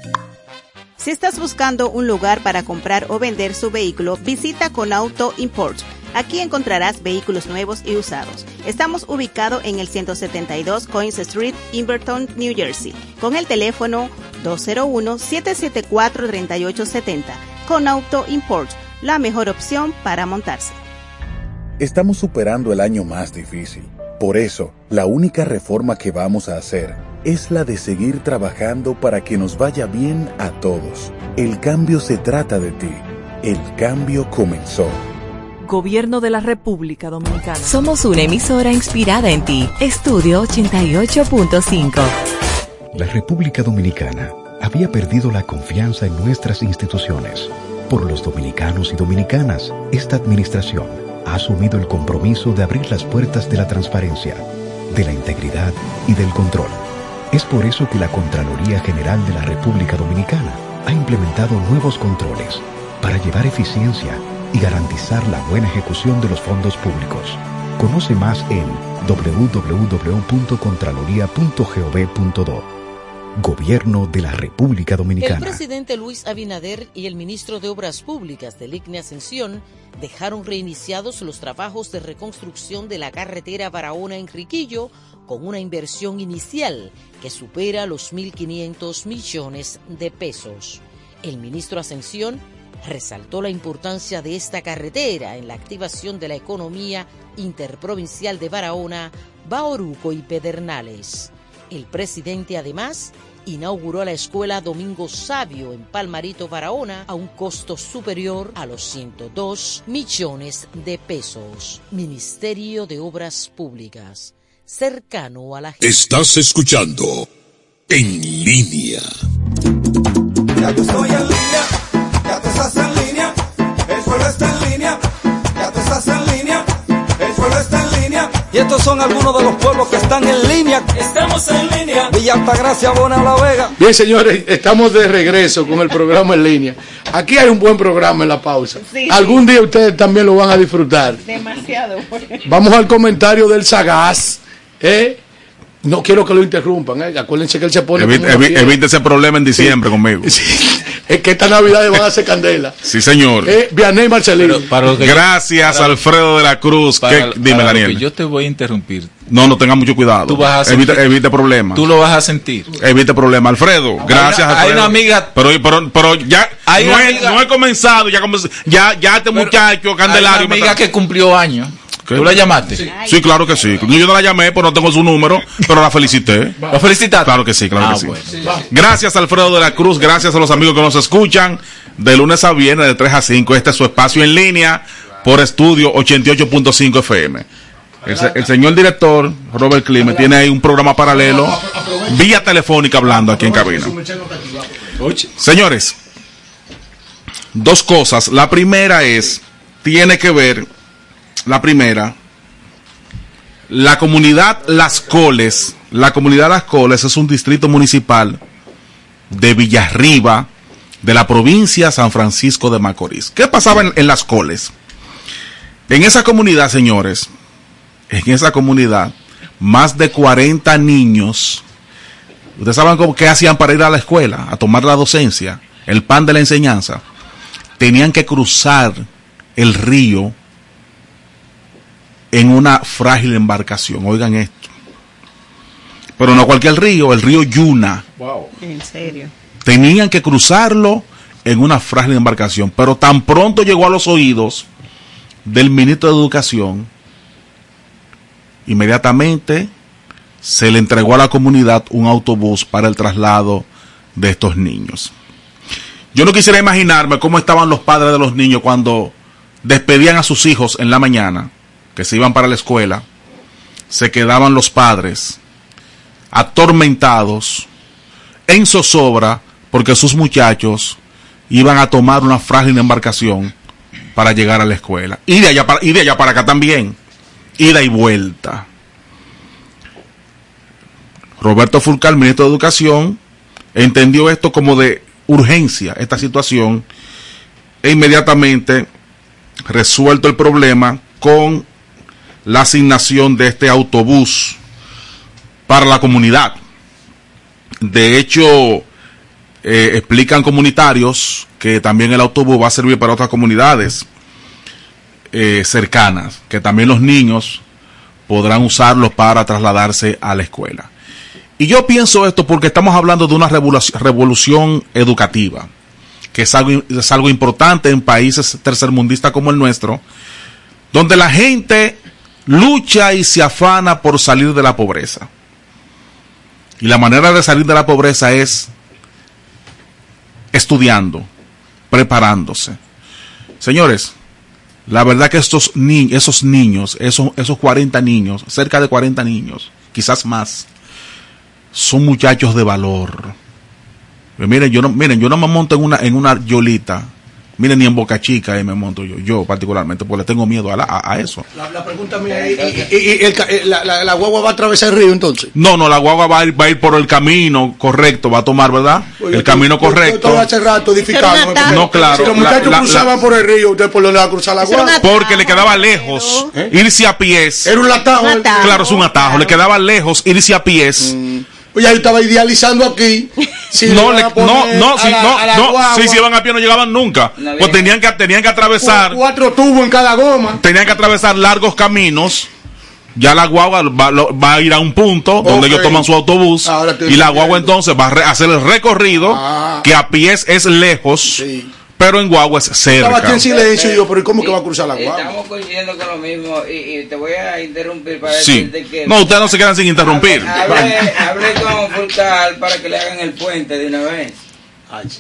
Si estás buscando un lugar para comprar o vender su vehículo, visita Conauto Import. Aquí encontrarás vehículos nuevos y usados. Estamos ubicados en el 172 Coins Street, Inverton, New Jersey, con el teléfono 201-774-3870. Conauto Import, la mejor opción para montarse. Estamos superando el año más difícil. Por eso, la única reforma que vamos a hacer es la de seguir trabajando para que nos vaya bien a todos. El cambio se trata de ti. El cambio comenzó. Gobierno de la República Dominicana. Somos una emisora inspirada en ti. Estudio 88.5. La República Dominicana había perdido la confianza en nuestras instituciones. Por los dominicanos y dominicanas, esta administración ha asumido el compromiso de abrir las puertas de la transparencia, de la integridad y del control. Es por eso que la Contraloría General de la República Dominicana ha implementado nuevos controles para llevar eficiencia y garantizar la buena ejecución de los fondos públicos. Conoce más en www.contraloría.gov.do. Gobierno de la República El Dominicana. presidente Luis Abinader y el ministro de Obras Públicas del IGNE Ascensión dejaron reiniciados los trabajos de reconstrucción de la carretera Barahona-Enriquillo con una inversión inicial que supera los 1.500 millones de pesos. El ministro Ascensión resaltó la importancia de esta carretera en la activación de la economía interprovincial de Barahona, Baoruco y Pedernales. El presidente además inauguró la escuela Domingo Sabio en Palmarito, Barahona, a un costo superior a los 102 millones de pesos. Ministerio de Obras Públicas, cercano a la gente. Estás escuchando En Línea. Ya yo estoy en línea, estás en línea, el pueblo está en línea, ya tú estás en línea, el pueblo está en línea. Y estos son algunos de los pueblos que están en línea. Estamos en línea. Villa Altagracia, Bona La Vega. Bien, señores, estamos de regreso con el programa en línea. Aquí hay un buen programa en la pausa. Sí, Algún día ustedes también lo van a disfrutar. Demasiado bueno. Vamos al comentario del Sagaz. ¿eh? No quiero que lo interrumpan. ¿eh? Acuérdense que él se pone. Evite, evite ese problema en diciembre conmigo. Es que esta Navidad van a hacer candela. Sí, señor. Eh, Vianney Marcelino. Gracias, para- Alfredo de la Cruz. Para- ¿Qué- dime, para lo Daniel. que yo te voy a interrumpir. No, no tenga mucho cuidado. Tú vas a evite, sentir- evite problemas. Tú lo vas a sentir. Evite problemas. Alfredo, gracias, una- hay una amiga- Pero, pero, pero ya Hay no, una he, amiga- no he comenzado. Ya, ya, ya este muchacho, Hay Candelario. una me amiga que cumplió años. ¿Qué? ¿Tú la llamaste? Sí, claro que sí. Yo no la llamé, pero no tengo su número, pero la felicité. ¿La felicitaste? Claro que sí, claro Ah, que sí. Gracias, Alfredo de la Cruz. Gracias a los amigos que nos escuchan de lunes a viernes de 3 a 5. Este es su espacio en línea por estudio 88.5 FM. El, el señor director, Robert Clime, tiene ahí un programa paralelo, vía telefónica hablando aquí en cabina. Señores, dos cosas. La primera es, tiene que ver, la primera, la comunidad Las Coles, la comunidad Las Coles es un distrito municipal de Villarriba, de la provincia San Francisco de Macorís. ¿Qué pasaba en, en Las Coles? En esa comunidad, señores, en esa comunidad, más de 40 niños, ustedes saben cómo, qué hacían para ir a la escuela, a tomar la docencia, el pan de la enseñanza, tenían que cruzar el río en una frágil embarcación. Oigan esto. Pero no cualquier río, el río Yuna. En serio. Tenían que cruzarlo en una frágil embarcación. Pero tan pronto llegó a los oídos del ministro de Educación, inmediatamente se le entregó a la comunidad un autobús para el traslado de estos niños. Yo no quisiera imaginarme cómo estaban los padres de los niños cuando despedían a sus hijos en la mañana, que se iban para la escuela, se quedaban los padres atormentados, en zozobra, porque sus muchachos iban a tomar una frágil embarcación para llegar a la escuela. Y de allá para, y de allá para acá también. Ida y vuelta. Roberto Fulcal, ministro de Educación, entendió esto como de urgencia, esta situación, e inmediatamente resuelto el problema con la asignación de este autobús para la comunidad. De hecho, eh, explican comunitarios que también el autobús va a servir para otras comunidades eh, cercanas, que también los niños podrán usarlo para trasladarse a la escuela. Y yo pienso esto porque estamos hablando de una revolución, educativa, que es algo, es algo importante en países tercermundistas como el nuestro, donde la gente lucha y se afana por salir de la pobreza. Y la manera de salir de la pobreza es estudiando, preparándose. Señores, la verdad que estos ni esos niños, esos, esos 40 niños, cerca de 40 niños, quizás más, son muchachos de valor. Miren, yo no, miren, yo no me monto en una, en una yolita. Miren, ni en Boca Chica ahí me monto yo, yo particularmente, porque le tengo miedo a, la- a, a eso. La, la pregunta mía es, ¿y, y- y el eh, la, la- la guagua va a atravesar el río entonces? No, no, la guagua va a ir, va a ir por el camino correcto, va a tomar, ¿verdad? el camino correcto. Todo hace rato edificando. No, claro. Si los muchachos la- cruzaban la- por el río, ¿usted por dónde va a cruzar la guagua? Porque le quedaba lejos irse a pies. Era un atajo. Claro, es un atajo. Le quedaba lejos irse a pies Pues ya yo estaba idealizando aquí. Si no, le no, no, si, la- no, no, si se iban a pie no llegaban nunca. Pues tenían que, tenían que atravesar, Cuatro tubos en cada goma. tenían que atravesar largos caminos. Ya la guagua va, lo- va a ir a un punto donde ellos toman su autobús Ahora y la guagua entonces va a hacer el recorrido Ah. que a pies es lejos, pero en guagua es Estaba aquí cerca. en silencio y yo, pero ¿y cómo que va a cruzar la guagua? Estamos coincidiendo con lo mismo y, y te voy a interrumpir para Sí. decirte que... No, ustedes no se quedan sin interrumpir. Hablé, hablé con Fulcal para que le hagan el puente de una vez.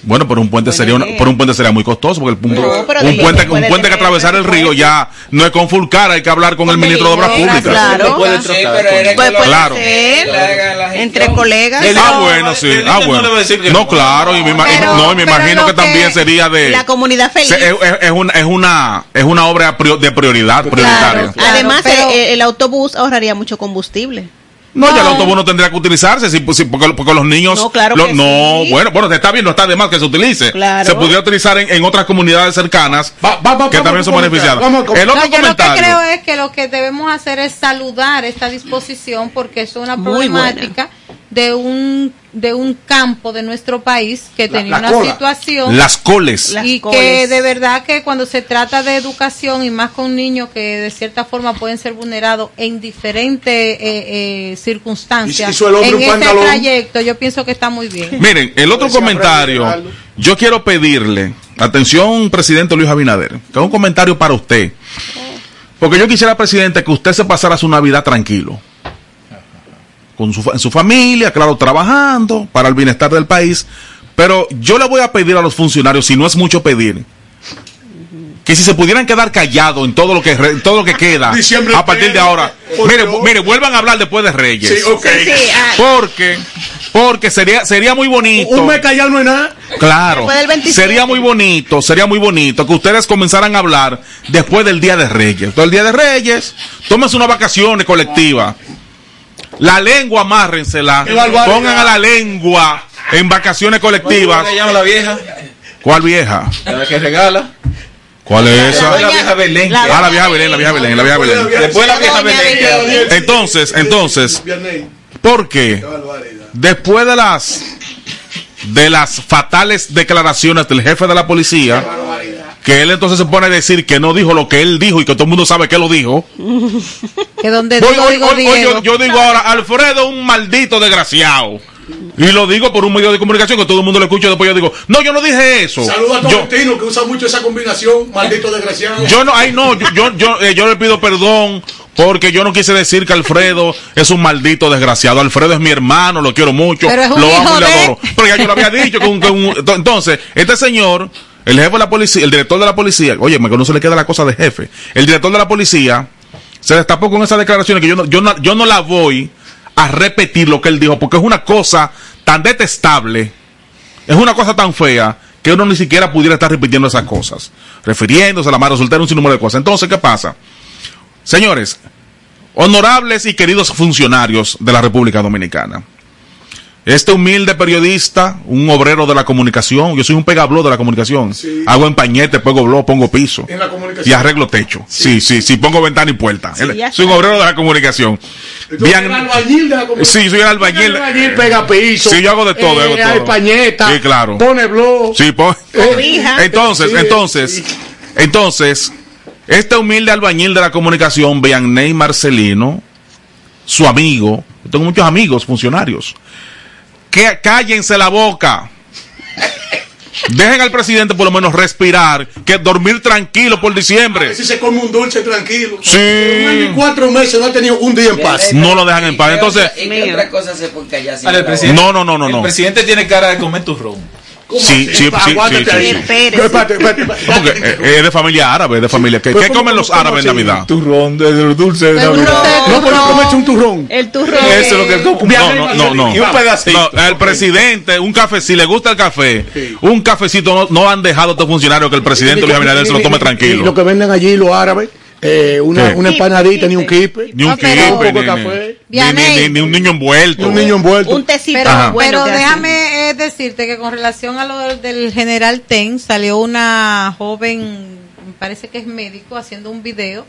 Bueno, pero un puente sería una- pero un puente sería muy costoso porque el punto, No, un puente, un puente que atravesar el río ya no es con Fulcar, hay que hablar con el ministro de Obras Públicas. Claro. Sí, Claro. entre colegas. Ah, bueno, sí. Ah, bueno. No, claro, y me, Pero- no, y me imagino que también sería de la comunidad feliz. Es, es- es una es una es una obra de prioridad prioritaria. Además, pero- eh, el autobús ahorraría mucho combustible. No, ya el autobús no tendría que utilizarse, si, si- porque, porque los niños... No, claro lo- que no, sí. bueno, bueno, está bien, no está de más que se utilice. Claro. Se podría utilizar en, en otras comunidades cercanas que vamos también a son comentar, beneficiadas. vamos a com- El otro No, yo lo que comentario... creo es que lo que debemos hacer es saludar esta disposición porque es una Muy problemática de un de un campo de nuestro país que La- tenía la una cola. situación Las coles. y coles. que de verdad que cuando se trata de educación y más con niños que de cierta forma pueden ser vulnerados en diferentes eh, eh, circunstancias en un este pantalón. trayecto yo pienso que está muy bien Miren, el otro comentario, yo quiero pedirle, atención, presidente Luis Abinader, que es un comentario para usted. Porque yo quisiera, presidente, que usted se pasara su Navidad tranquilo. Con su, en su familia, claro, trabajando para el bienestar del país. Pero yo le voy a pedir a los funcionarios, si no es mucho pedir, que si se pudieran quedar callados en todo lo que en todo lo que queda Diciembre a partir de ahora. Mire, mire, vuelvan a hablar después de Reyes. Sí, ok. Sí, sí, ah. Porque porque sería sería muy bonito. Un mes callado no es nada. Claro. Después del 27. Sería muy bonito, sería muy bonito que ustedes comenzaran a hablar después del Día de Reyes. Todo el Día de Reyes, tómense unas vacaciones colectivas. La lengua, amárrensela. Pongan a la lengua en vacaciones colectivas. ¿Cómo se llama la vieja? ¿Cuál vieja? La que regala. ¿Cuál es esa? Después la vieja Belén. Ah, la vieja Belén, la vieja Belén, la vieja Belén. Después la vieja Belén. Entonces, entonces, ¿por qué? Después de las de las fatales declaraciones del jefe de la policía, que él entonces se pone a decir que no dijo lo que él dijo y que todo el mundo sabe que lo dijo. que donde Hoy- digo, hoy- digo, hoy- hoy Diego. yo, yo digo ahora, Alfredo un maldito desgraciado. Y lo digo por un medio de comunicación que todo el mundo lo escucha. Después yo digo, no, yo no dije eso. Saludos a Tolentino que usa mucho esa combinación, maldito desgraciado. yo no, ay no, yo, yo, yo, eh, yo le pido perdón porque yo no quise decir que Alfredo es un maldito desgraciado. Alfredo es mi hermano, lo quiero mucho, Pero es un lo hijo amo y le de- adoro. Pero ya yo lo había dicho. que un- que un- to- entonces, este señor, el jefe de la policía, el director de la policía, oye, que no se le queda la cosa de jefe. El director de la policía se destapó con esas declaraciones que yo no, yo no, yo no la voy a repetir lo que él dijo porque es una cosa tan detestable es una cosa tan fea que uno ni siquiera pudiera estar repitiendo esas cosas, refiriéndose a la madre soltera, un sinnúmero de cosas. Entonces, ¿qué pasa? Señores, honorables y queridos funcionarios de la República Dominicana, este humilde periodista, un obrero de la comunicación, yo soy un pegabló de la comunicación, hago empañete, pongo blog, pongo piso En la comunicación. y arreglo techo. Sí, sí, sí, pongo ventana y puerta. Sí, soy un obrero de la comunicación. Entonces, Bien- el albañil de la comunicación. Sí, soy el albañil. El albañil pega piso. Sí, yo hago de todo, eh, hago todo. pañeta. Sí, claro. Pone blog. Sí, pon- Cobija. Entonces, Sí, entonces, entonces, este humilde albañil de la comunicación, Vianney Marcelino, su amigo, yo tengo muchos amigos funcionarios, que cállense la boca. Dejen al presidente por lo menos respirar, que dormir tranquilo por diciembre. Si se come un dulce tranquilo. Sí. En un año y cuatro meses no ha tenido un día en paz. No lo dejan en paz. Entonces, ¿Y qué otra cosa se puede callar No, no, no, no, El presidente tiene cara de comer turrón. Sí, sí, sí, sí, Aguántate sí, ahí. sí. Espérate, espérate, espérate. Porque eh, es de familia árabe, es de familia. ¿Qué, ¿cómo- comen los árabes en? Navidad? Turrón de los dulces de No, pero comerse un turrón. El turrón. Eso es lo que come. No, no, no, no. Y un pedacito. No, el presidente, un café, si le gusta el café, un cafecito no, no han dejado a estos funcionarios que el presidente Luis Abinader se lo tome Y lo tranquilo. que venden allí los árabes, eh, una, empanadita ni un kipe. Ni un kipe, Un poco ni, de ni- café. ni- ni- ni- ni un niño envuelto. Ni un niño envuelto. Un tecito Pero, pero déjame decirte que con relación a lo del, general Ten salió una joven parece que es médico, haciendo un video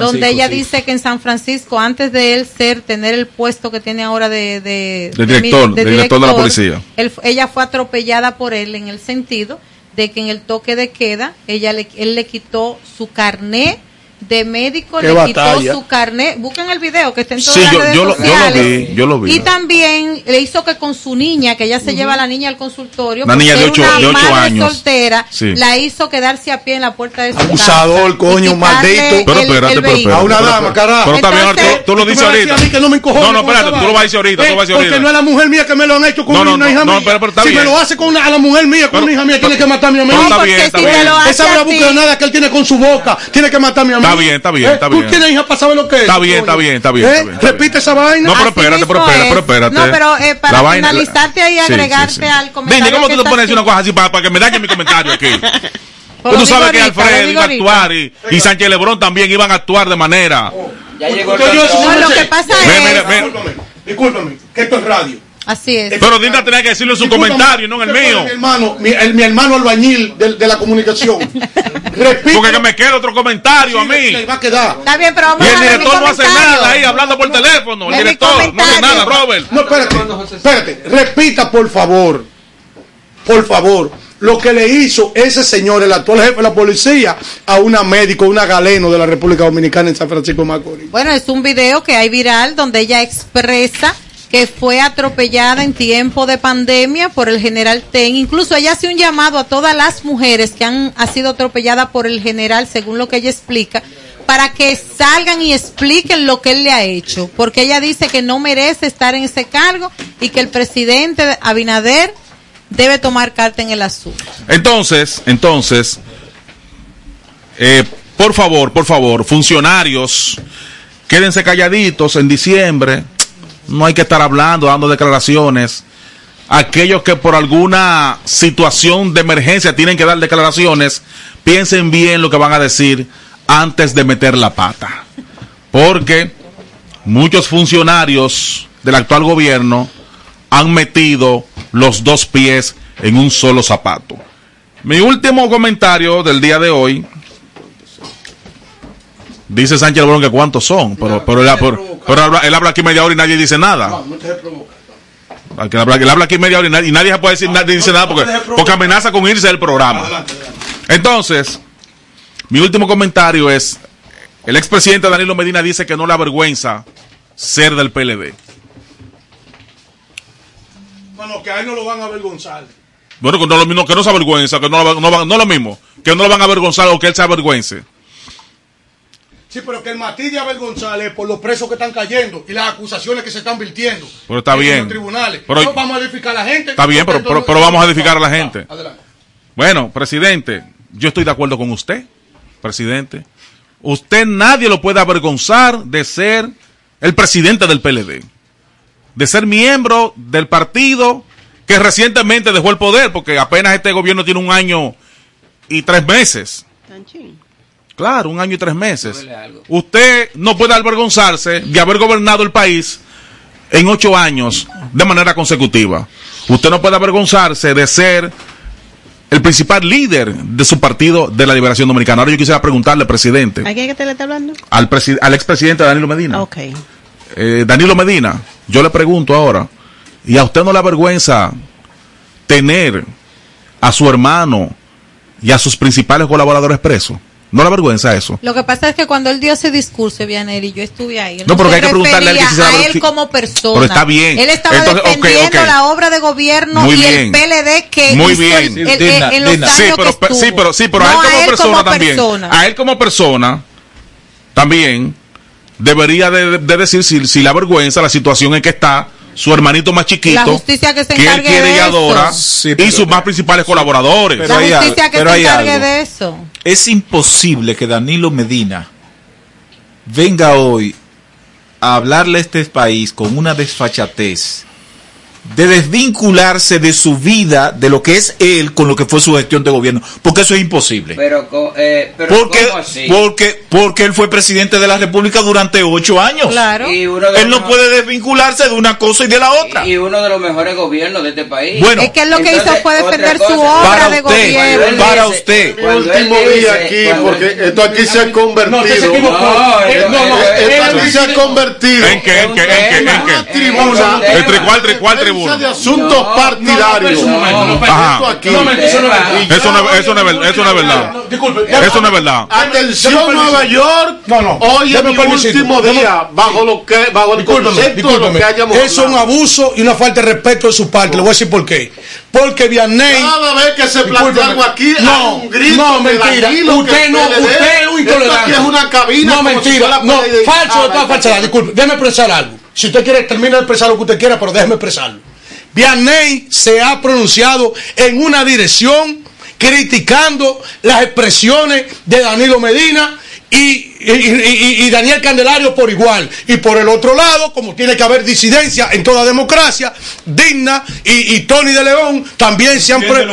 donde ella sí. dice que en San Francisco, antes de él ser, tener el puesto que tiene ahora de, de, De director, de director de la policía. él- ella fue atropellada por él en el sentido de que en el toque de queda, ella le, él le quitó su carné de médico, Qué le batalla. quitó su carné, busquen el video que está en todas Sí, las yo, redes yo, lo, yo lo sociales. vi, yo lo vi. Y también le hizo que con su niña, que ella se lleva a la niña al consultorio, Una niña de era ocho- una de ocho madre años. soltera, Sí. la hizo quedarse a pie en la puerta de su Abusador, casa. coño, maldito. Pero espérate, pero espérate. A una dama, carajo. Pero también, Entonces- tú, tú lo ¿Tú dices ahorita. mí que no me No, no, espérate, esa tú lo vas a decir ahorita, tú lo vas a decir Porque ahorita. no es la mujer mía que me lo han hecho con No, no, una hija mía. pero- pero está si bien. me lo hace con una- a la mujer mía, con una hija mía, tiene que matarme a mí. pero está bien, está bien. Esa bravuconada que él tiene con su boca, tiene que matarme a mí. Está bien, está bien, ¿Eh? está ¿Tú bien. tienes hija para saber lo que es? Está bien, está bien, está bien, ¿Eh? Repite esa vaina. No, pero espérate, pero espérate, es. pero espérate. No, pero eh, para La vaina- finalizarte ahí, agregarte al comentario. Dime, ¿cómo tú te pones una cosa así para, que me dañe mi comentario aquí? Pues tú sabes que Alfredo iba a actuar y, y Sánchez Lebrón también iban a actuar de manera. Ya llegó. No, lo que pasa es. discúlpame, que esto es radio. Así es. Pero Dinda tenía que decirlo en su Discúlpame, comentario, no en el mío. Mi hermano, mi, el- mi hermano albañil de, de la comunicación. Repite. Porque que me quede otro comentario a mí. Le va a quedar. Está bien, pero vamos Y el a ver mi director no hace nada ahí hablando por teléfono. El director no hace nada, Robert. No, espérate, espérate, repita por favor, por favor, lo que le hizo ese señor, el actual jefe de la policía, a una médico, una galeno de la República Dominicana en San Francisco de Macorís. Bueno, es un video que hay viral donde ella expresa que fue atropellada en tiempo de pandemia por el general Ten. Incluso ella hace un llamado a todas las mujeres que han ha sido atropelladas por el general, según lo que ella explica, para que salgan y expliquen lo que él le ha hecho, porque ella dice que no merece estar en ese cargo y que el presidente Abinader debe tomar carta en el asunto. Entonces, entonces, eh, por favor, por favor, funcionarios, quédense calladitos en diciembre. No hay que estar hablando, dando declaraciones. Aquellos que por alguna situación de emergencia tienen que dar declaraciones, piensen bien lo que van a decir antes de meter la pata. Porque muchos funcionarios del actual gobierno han metido los dos pies en un solo zapato. Mi último comentario del día de hoy. Dice Sánchez Lebrón que cuántos son, pero, pero, él, pero- pero habla- él habla aquí media hora y nadie dice nada. Él habla, él habla aquí media hora y nadie, y nadie se puede decir nadie dice nada porque, porque amenaza con irse del programa. Entonces, mi último comentario es, el expresidente Danilo Medina dice que no le avergüenza ser del PLD. Bueno, que a él no lo van a avergonzar. Bueno, que no lo mismo, que no se avergüenza, que no, lo- no, no lo mismo, que no lo van a avergonzar o que él se avergüence. Sí, pero que el matiz de Abel González por los presos que están cayendo y las acusaciones que se están virtiendo Pero está en bien. los tribunales. Pero- no vamos a edificar a la gente. Está bien, pero, pero, vamos a edificar a la gente. Adelante. Bueno, presidente, yo estoy de acuerdo con usted, presidente. Usted nadie lo puede avergonzar de ser el presidente del PLD, de ser miembro del partido que recientemente dejó el poder, porque apenas este gobierno tiene un año y tres meses. Claro, un año y tres meses. Usted no puede avergonzarse de haber gobernado el país en ocho años de manera consecutiva. Usted no puede avergonzarse de ser el principal líder de su partido de la Liberación Dominicana. Ahora yo quisiera preguntarle, presidente, ¿A quién que te le está hablando? al, presi- al expresidente Danilo Medina. Ok. Eh, Danilo Medina, yo le pregunto ahora, ¿y a usted no le avergüenza tener a su hermano y a sus principales colaboradores presos? ¿No le avergüenza eso? Lo que pasa es que cuando él dio ese discurso, Vianeri, yo estuve ahí. él No, pero se que hay que preguntarle a él que refería si se a la- él si- como persona. Pero está bien. Él estaba Entonces, defendiendo la obra de gobierno Muy y bien. el PLD que Muy hizo bien. el- el- el- en los años Sí, pero, que estuvo. sí, pero, sí, pero a No, él como persona también. persona. A él como persona también debería de, de decir si, si la vergüenza la situación en que está su hermanito más chiquito La justicia que se él quiere y adora Sí, y sus más principales colaboradores. Pero la hay justicia algo, que pero se hay encargue algo. de eso. Es imposible que Danilo Medina venga hoy a hablarle a este país con una desfachatez de desvincularse de su vida, de lo que es él, con lo que fue su gestión de gobierno, porque eso es imposible. Pero, co- eh, pero Porque, ¿cómo así? porque, porque él fue presidente de la República durante ocho años. Y uno de Él no puede desvincularse de una cosa y de la otra. Y uno de los mejores gobiernos de este país. Bueno. Es que él lo que Entonces, hizo fue defender cosa, su obra Para de usted, gobierno. para usted. Mi último día aquí, porque esto aquí se ha convertido. No. Eh, no, no, esto aquí se ha convertido. ¿En qué? ¿En qué? ¿En qué? ¿En qué? tribuna. ¿Entre cuál, tri- cuál defensa tribuna? de asuntos partidarios. No, eso no es verdad. Y Eso no, eso no es verdad. Disculpe. Eso no es verdad. Atención Nueva York. No, no. Hoy es mi último día bajo lo que bajo el concepto de lo que hayamos Eso es un abuso y una falta de respeto de su parte. Le voy a decir por qué. Porque Vianney. Cada vez que se plantea algo aquí, no, un grito no, mentira. Usted no, usted es un intolerante. aquí es una cabina No, mentira. no, falso de Ah, toda falsedad. Disculpe, déjeme expresar algo. Si usted quiere, termina de expresar lo que usted quiera, pero déjeme expresarlo. Vianney se ha pronunciado en una dirección criticando las expresiones de Danilo Medina y, y- y- y Daniel Candelario por igual. Y por el otro lado, como tiene que haber disidencia en toda democracia, digna, y, y Tony de León también se han... pre-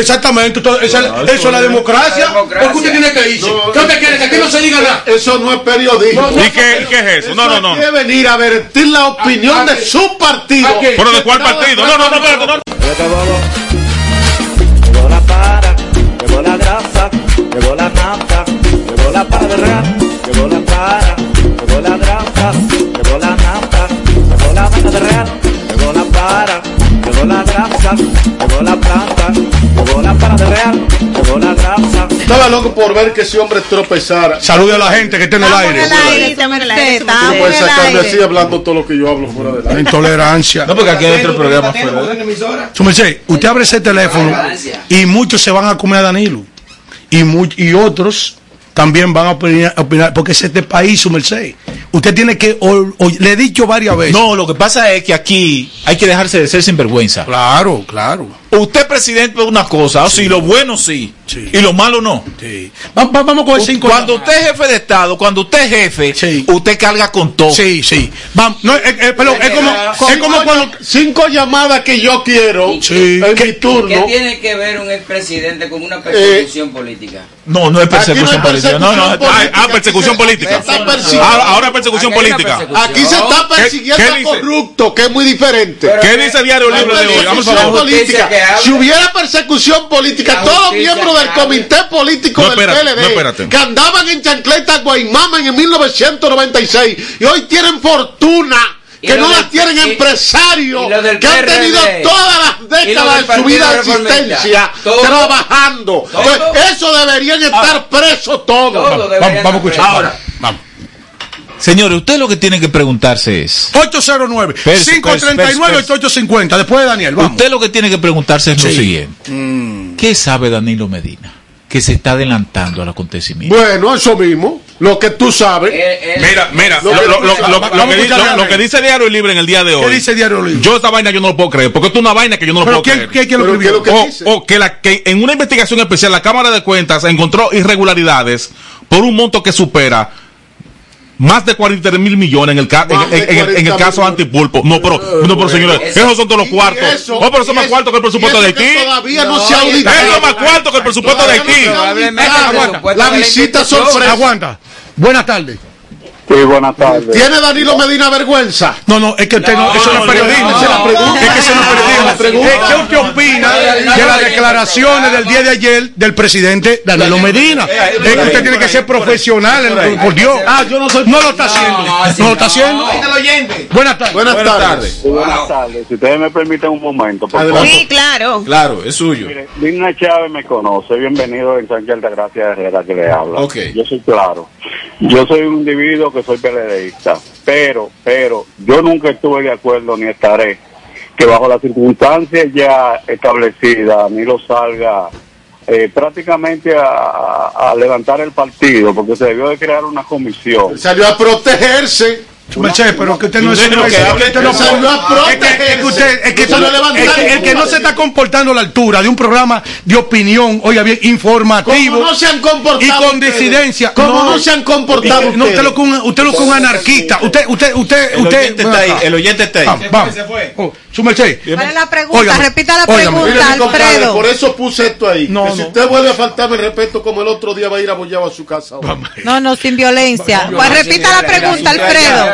Exactamente, todo- esa- eso es la democracia. ¿Por qué usted tiene que irse? ¿Qué usted quiere? Que aquí no se diga nada. Eso no es periodismo. ¿Y qué, y qué es eso? No, no, no. Que venir a vertir la opinión de su partido. ¿Pero de cuál partido? No, no, no, no. Llegó la para, llegó la grasa, llegó la nafta, llegó la para de real, llegó la para, llegó la grasa, llegó la nafta, llegó la para de real, llegó la para, llegó la grasa, llegó la planta, llegó la para de real, llegó la grasa. Estaba loco por ver que ese hombre tropezara. Salude a la gente que está en el aire. No puede sacarme así hablando todo lo que yo hablo fuera de la La intolerancia. No, porque aquí hay otro programa fuera. Su merced, usted abre ese teléfono y muchos se van a comer a Danilo. Y, y otros también van a opinar, opinar, porque es este país, su merced. Usted tiene que, o- o- le he dicho varias veces. No, lo que pasa es que aquí hay que dejarse de ser sinvergüenza. Claro, claro. Usted es presidente de una cosa, o si lo bueno sí, y lo malo no. Va- va- vamos con el cinco. Cuando usted es jefe de Estado, cuando usted es jefe, usted carga con todo. Sí, sí. Vamos, no, eh, eh, es como, es como cuando. Cinco llamadas que yo quiero Sí. en mi ¿Qué turno. tiene que ver un expresidente con una persecución política? No, no es persecución no política. No, no, persecución Ah, ah, persecución política. Ahora, ahora es persecución Aquí política. persecución. Aquí se está ¿Qué- persiguiendo qué a corrupto, que es muy diferente. ¿Qué dice Diario Libre de hoy? Vamos a Persecución ver. Si hubiera persecución política, La todos los miembros del comité político No, del espérate, PLD no, que andaban en chancleta Guaymama en el 1996 y hoy tienen fortuna. Que no las tienen y- empresarios y lo del que han tenido todas las décadas de su vida de existencia Todo. trabajando. Todo. Entonces, eso deberían estar presos todos. Todo Vamos, a escuchar. Ahora. Señores, usted lo que tiene que preguntarse es. 809 Perse, 539 perse, 8850 Después de Daniel, vamos. Usted lo que tiene que preguntarse es lo siguiente. Mm. ¿Qué sabe Danilo Medina? Que se está adelantando al acontecimiento. Bueno, eso mismo. Lo que tú sabes. él- él- Mira, mira, Lo lo, que- lo- lo- que que dice Diario Libre en el día de hoy. ¿Qué dice Diario Libre? Yo esta vaina yo no lo puedo creer, porque esto es una vaina que yo no lo ¿Pero puedo qué, creer. qué, qué lo lo o, dice? o que, la, que en una investigación especial la Cámara de Cuentas encontró irregularidades por un monto que supera más de 43 mil millones en el, ca- en, en- en el- en el 40 caso antipulpo. No, pero, no, pero señores, Eso- esos son todos los cuartos. eso- oh, pero son y más eso- cuartos que el presupuesto de eso Haití. Todavía no, No, se ha eso- auditado. Eso es más cuarto que el presupuesto de no Haití. ha Probablemente auditado. el presupuesto La de la visita institución. sorpresa. Aguanta. Buenas tardes. Sí, buenas tardes. ¿Tiene Danilo Medina vergüenza? No, no, es que usted no, No, eso no es periodismo. no, es la no, pregunta. no, es que eso no es periodismo. no, ¿Qué- no, ¿Qué usted opina de las declaraciones del día de ayer del presidente Danilo Medina? Es que usted tiene que ser profesional, por Dios. Ah, yo no soy. No lo está haciendo. No lo está haciendo. Buenas tardes. Buenas, tardes. Buenas tardes. Si ustedes me permiten un momento, por favor. Adelante. Sí, claro. Claro, es suyo. Mire, Chávez me conoce, bienvenido en Sánchez Altagracia Herrera que le habla. Ok. Yo soy claro. Yo soy un individuo que soy PLDista, pero, pero, yo nunca estuve de acuerdo ni estaré que bajo las circunstancias ya establecidas, Danilo salga eh, prácticamente a- a levantar el partido, porque se debió de crear una comisión. Salió a protegerse. Mercedes, pero que usted no es que el que no se está comportando a la altura de un programa de opinión, oiga bien, informativo Como no se han comportado y con ustedes. disidencia. Como no se han comportado no, usted ustedes. lo que un, usted lo que un anarquista. Usted, usted, usted, El usted. oyente está ahí, el oyente está ahí. ¿Cuál es la pregunta? Óigame, Repita la óigame. pregunta, Mire, mi compadre, Alfredo. por eso puse esto ahí. No, que si no. usted vuelve a faltarme el respeto como el otro día va a ir abollado a su casa. ahora. No, no, sin violencia. Pues repita la pregunta, Alfredo.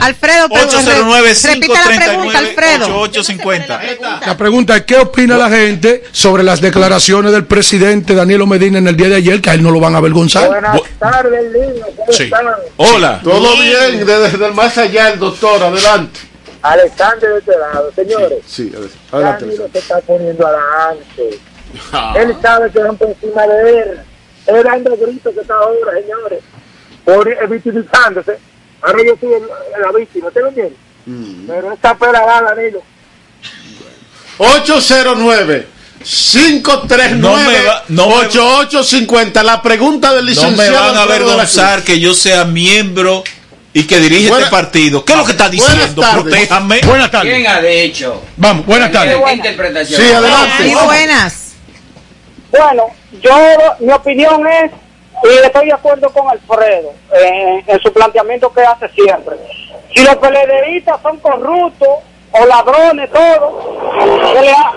Alfredo, pero repita la pregunta, Alfredo. 8850. La pregunta es, ¿qué opina la gente sobre las declaraciones del presidente Danilo Medina en el día de ayer, que a él no lo van a avergonzar? Buenas tardes, niños. ¿Cómo Sí. están? Hola. Todo bien, desde el más allá, el doctor, adelante. Alexander de este lado, señores. Sí, adelante. Danilo se está poniendo adelante. Ah. Él sabe que van por encima de él. Él dando gritos que está ahora, señores. Por eh, victimizándose. Ahora yo soy el- la víctima, ¿usted me entiende? Mm. Pero esta pela va, Danilo. 809 539 No me va- no me- 8850 La pregunta del No licenciado me van a avergonzar que yo sea miembro y que dirige Buena- este partido. ¿Qué es lo que está Buenas diciendo? tardes. Protéjame. Buenas tardes. ¿Quién ha dicho? Vamos, buenas tardes. Sí, adelante. Sí, buenas. Bueno, yo, mi opinión es, y estoy de acuerdo con Alfredo eh, en su planteamiento que hace siempre. Si los peledeístas son corruptos o ladrones, todo, que, le ha-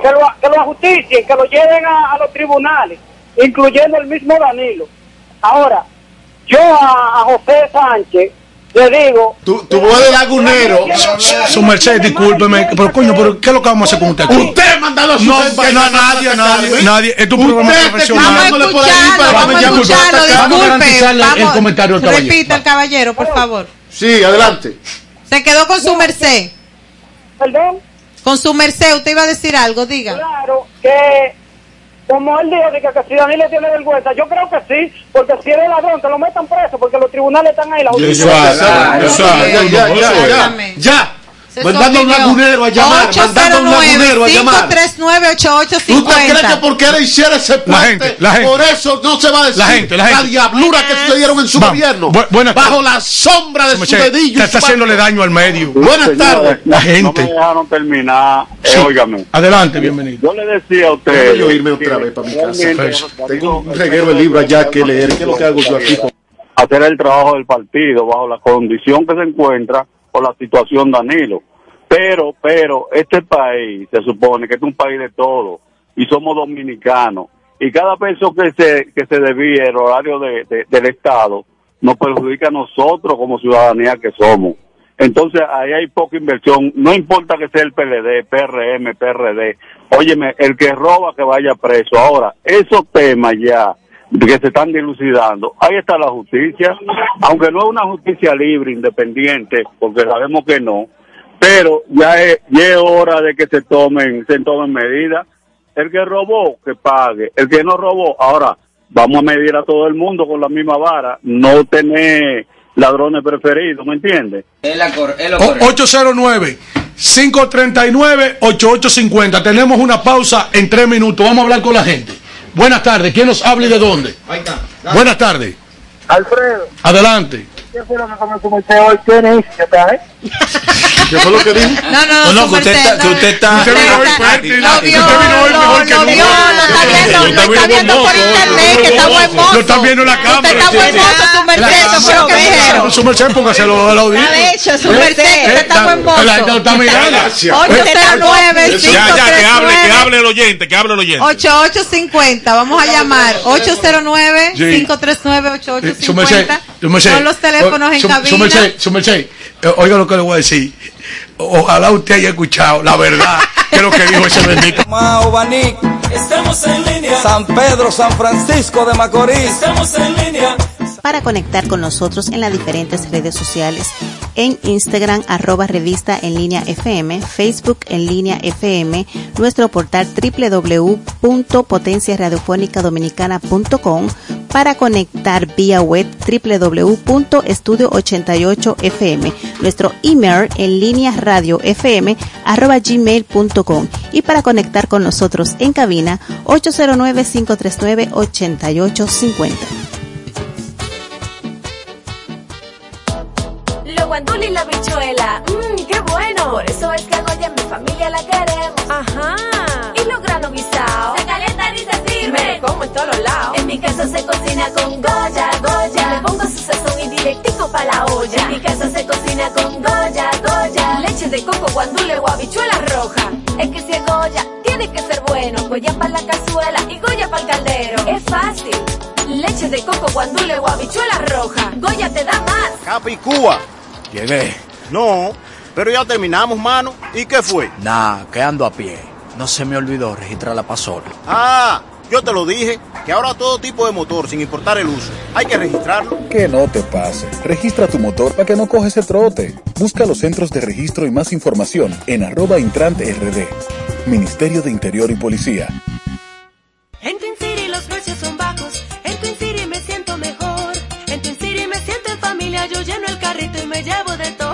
que, lo, que lo ajusticien, que lo lleven a, a los tribunales, incluyendo el mismo Danilo. Ahora, yo a, a José Sánchez le digo... Tu, tu voz de lagunero. Su merced, discúlpeme, pero coño, pero ¿qué es lo que vamos a hacer con usted aquí? Usted mandado a su No, que no, nadie, nadie, nadie. Es tu programa profesional. Ahí escucharlo, para vamos a escucharlo, Vamos a disculpe. garantizarle el comentario al caballero. repita el caballero, por favor. Sí, adelante. Se quedó con su merced. Perdón. Con su merced, usted iba a decir algo, diga. Claro que, como él dijo, de que, que si Danilo tiene vergüenza, yo creo que sí, porque si eres ladrón, que lo metan preso, porque los tribunales están ahí. La ya, ya, ya, ya, Exactamente. ya. Mandando a un lagunero a llamar, mandando a un lagunero a llamar. 809-539-8850. ¿Usted cree que porque él hiciera ese puente, gente, la gente. por eso no se va a decir La gente, la gente. diablura que sucedieron en su Vamos. gobierno? Bu- buenas bajo la sombra de Su dedillo. Está haciéndole daño al medio. Buenas tardes. La No me gente. dejaron terminar. Eh, Sí. óigame. Adelante, bienvenido. Yo le decía a usted. Yo irme otra vez para mi casa. Tengo un reguero de libros allá que leer. ¿Qué es lo que hago yo aquí? Hacer el trabajo del partido bajo la condición que se encuentra por la situación Danilo. Pero, pero, este país se supone que es un país de todos y somos dominicanos. Y cada peso que se, que se desvíe el horario de- del Estado nos perjudica a nosotros como ciudadanía que somos. Entonces ahí hay poca inversión. No importa que sea el PLD, PRM, PRD. Óyeme, el que roba que vaya preso. Ahora, esos temas ya que se están dilucidando, ahí está la justicia. Aunque no es una justicia libre, independiente, porque sabemos que no, pero ya es, ya es hora de que se tomen, se tomen medidas. El que robó, que pague. El que no robó, ahora vamos a medir a todo el mundo con la misma vara, no tener ladrones preferidos, ¿me entiendes? Es la cor- es lo O- correcto. 809 539 8850. Tenemos una pausa en tres minutos. Vamos a hablar con la gente. Buenas tardes. ¿Quién nos habla y de dónde? Buenas tardes. Alfredo, Adelante. ¿qué fue lo que comenzó usted hoy? ¿Quién es? ¿Qué tal, eh? ¿Qué fue lo que dijo? No, no, no, No, no, que usted está, que usted está. Usted vino hoy fuerte. vio, Usted vino hoy mejor que lo nunca. vio, lo está viendo, lo Usted está vino viendo por internet, que está buen mozo. Lo están viendo en la Usted cámara. está buen mozo, su merced, eso fue lo que dijeron. Su merced, póngaselo al audífono. Está hecho, su merced, usted está buen mozo. La gente lo está mirando. 809 Ya, ya, que hable, que hable el oyente, que hable el oyente. 8850, vamos a llamar 809-539-8850. Su merced, su merced. Son los teléfonos en Su- Su cabina. merced, su merced. Eh, Oiga lo que le voy a decir. Ojalá usted haya escuchado la verdad que lo que dijo ese bendito. Mao, Baní, Estamos en línea. San Pedro, San Francisco de Macorís. Estamos en línea. para conectar con nosotros en las diferentes redes sociales, en Instagram arroba revista en línea FM, Facebook en línea FM, nuestro portal www.potenciaradiofónicadominicana.com, para conectar vía web www.estudio88fm, nuestro email en línea radio fm arroba gmail.com y para conectar con nosotros en cabina 809-539-8850. de guandul y la bichuela. Mmm, qué bueno. Por eso es que a Goya en mi familia la queremos. Ajá. Y los granos guisados. Se calientan y se sirven. Me lo como en todos lados. En mi casa En mi casa se cocina con Goya, Goya. Leche de coco, guandule o habichuela roja. Es que si es Goya, tiene que ser bueno. Goya para la cazuela y Goya para el caldero. Es fácil. Leche de coco, guandule o habichuela roja. Goya te da más. Capicúa. Llegué. No, pero ya terminamos, mano. ¿Y qué fue? Nah, que ando a pie. No se me olvidó registrar la pasola. Ah, yo te lo dije, que ahora todo tipo de motor, sin importar el uso, hay que registrarlo. Que no te pase. Registra tu motor para que no coges el trote. Busca los centros de registro y más información en arroba intrante rd. Ministerio de Interior y Policía. En Twin City los precios son bajos. En Twin City me siento mejor. En Twin City me siento en familia. Yo lleno el carrito y me llevo de todo.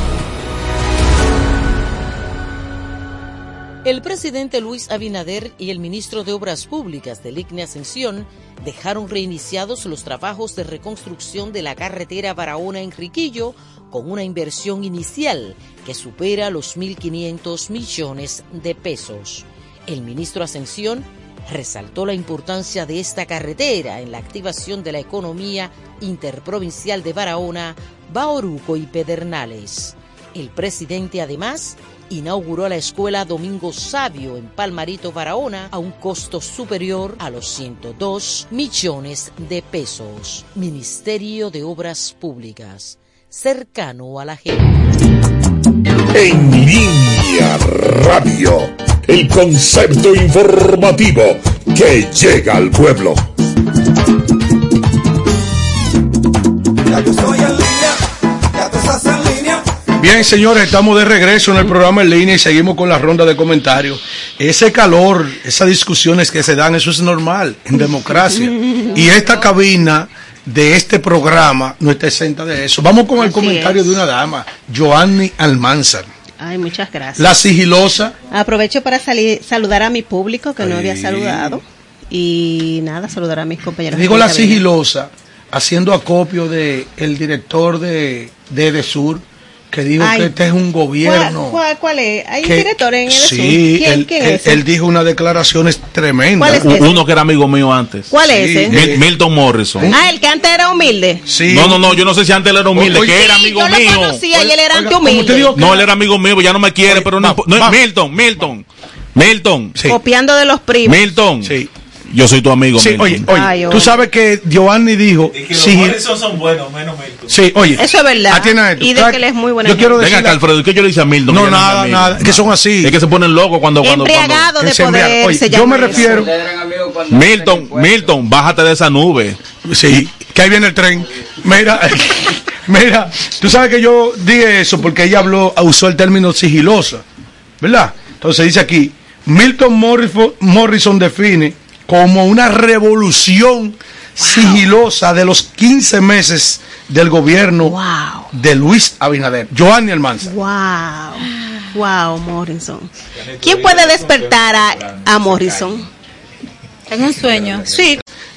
El presidente Luis Abinader y el ministro de Obras Públicas del ICNE Ascensión dejaron reiniciados los trabajos de reconstrucción de la carretera Barahona-Enriquillo con una inversión inicial que supera los 1.500 millones de pesos. El ministro Ascensión resaltó la importancia de esta carretera en la activación de la economía interprovincial de Barahona, Baoruco y Pedernales. El presidente además inauguró la escuela Domingo Sabio en Palmarito, Barahona, a un costo superior a los 102 millones de pesos. Ministerio de Obras Públicas, cercano a la gente. En línea radio, el concepto informativo que llega al pueblo. Bien, señores, estamos de regreso en el programa en línea y seguimos con la ronda de comentarios. Ese calor, esas discusiones que se dan, eso es normal en democracia. Y esta cabina de este programa no está exenta de eso. Vamos con el Así comentario es. de una dama, Joanny Almanzar. Ay, muchas gracias. La sigilosa. Aprovecho para salir, saludar a mi público que no había saludado. Y nada, saludar a mis compañeros. Digo la de sigilosa, haciendo acopio de el director de, de Edesur, que dijo Ay. que este es un gobierno. ¿Cuál, cuál, cuál es? ¿Hay que- un director en el Sí, ¿Quién, él, quién él- es? él dijo unas declaraciones tremendas. ¿Cuál es? Uno que era amigo mío antes. ¿Cuál es ese? Mil- Milton Morrison. Ah, el que antes era humilde. No, no, no, yo no sé si antes él era humilde, Oye, que era Sí, amigo yo lo mío. conocía y él era Oiga, humilde. No, él era amigo mío, ya no me quiere, pero no, impo- no, va. Milton, Milton, Milton, Copiando de los primos. Milton. Yo soy tu amigo, Sí, Milton. oye, oye, Ay, tú sabes que Giovanni dijo, sí, son buenos, menos Milton. sí, oye, Eso es verdad. atienda esto. Y de que él es muy buena Yo quiero Venga decir, acá, Alfredo, ¿qué yo le hice a Milton? No, nada, nada, que son así. Es que se ponen locos cuando, cuando, cuando de poder. Oye, se yo me eso. refiero, Milton, Milton, bájate de esa nube. sí, que ahí viene el tren. Mira, mira, tú sabes que yo dije eso porque ella habló, usó el término sigilosa, ¿verdad? Entonces dice aquí, Milton Morrison define como una revolución sigilosa de los 15 meses del gobierno Wow. de Luis Abinader. Joanny Almanza. Wow. Wow, Morrison. ¿Quién puede despertar a, a Morrison? Tengo un sueño. Sí,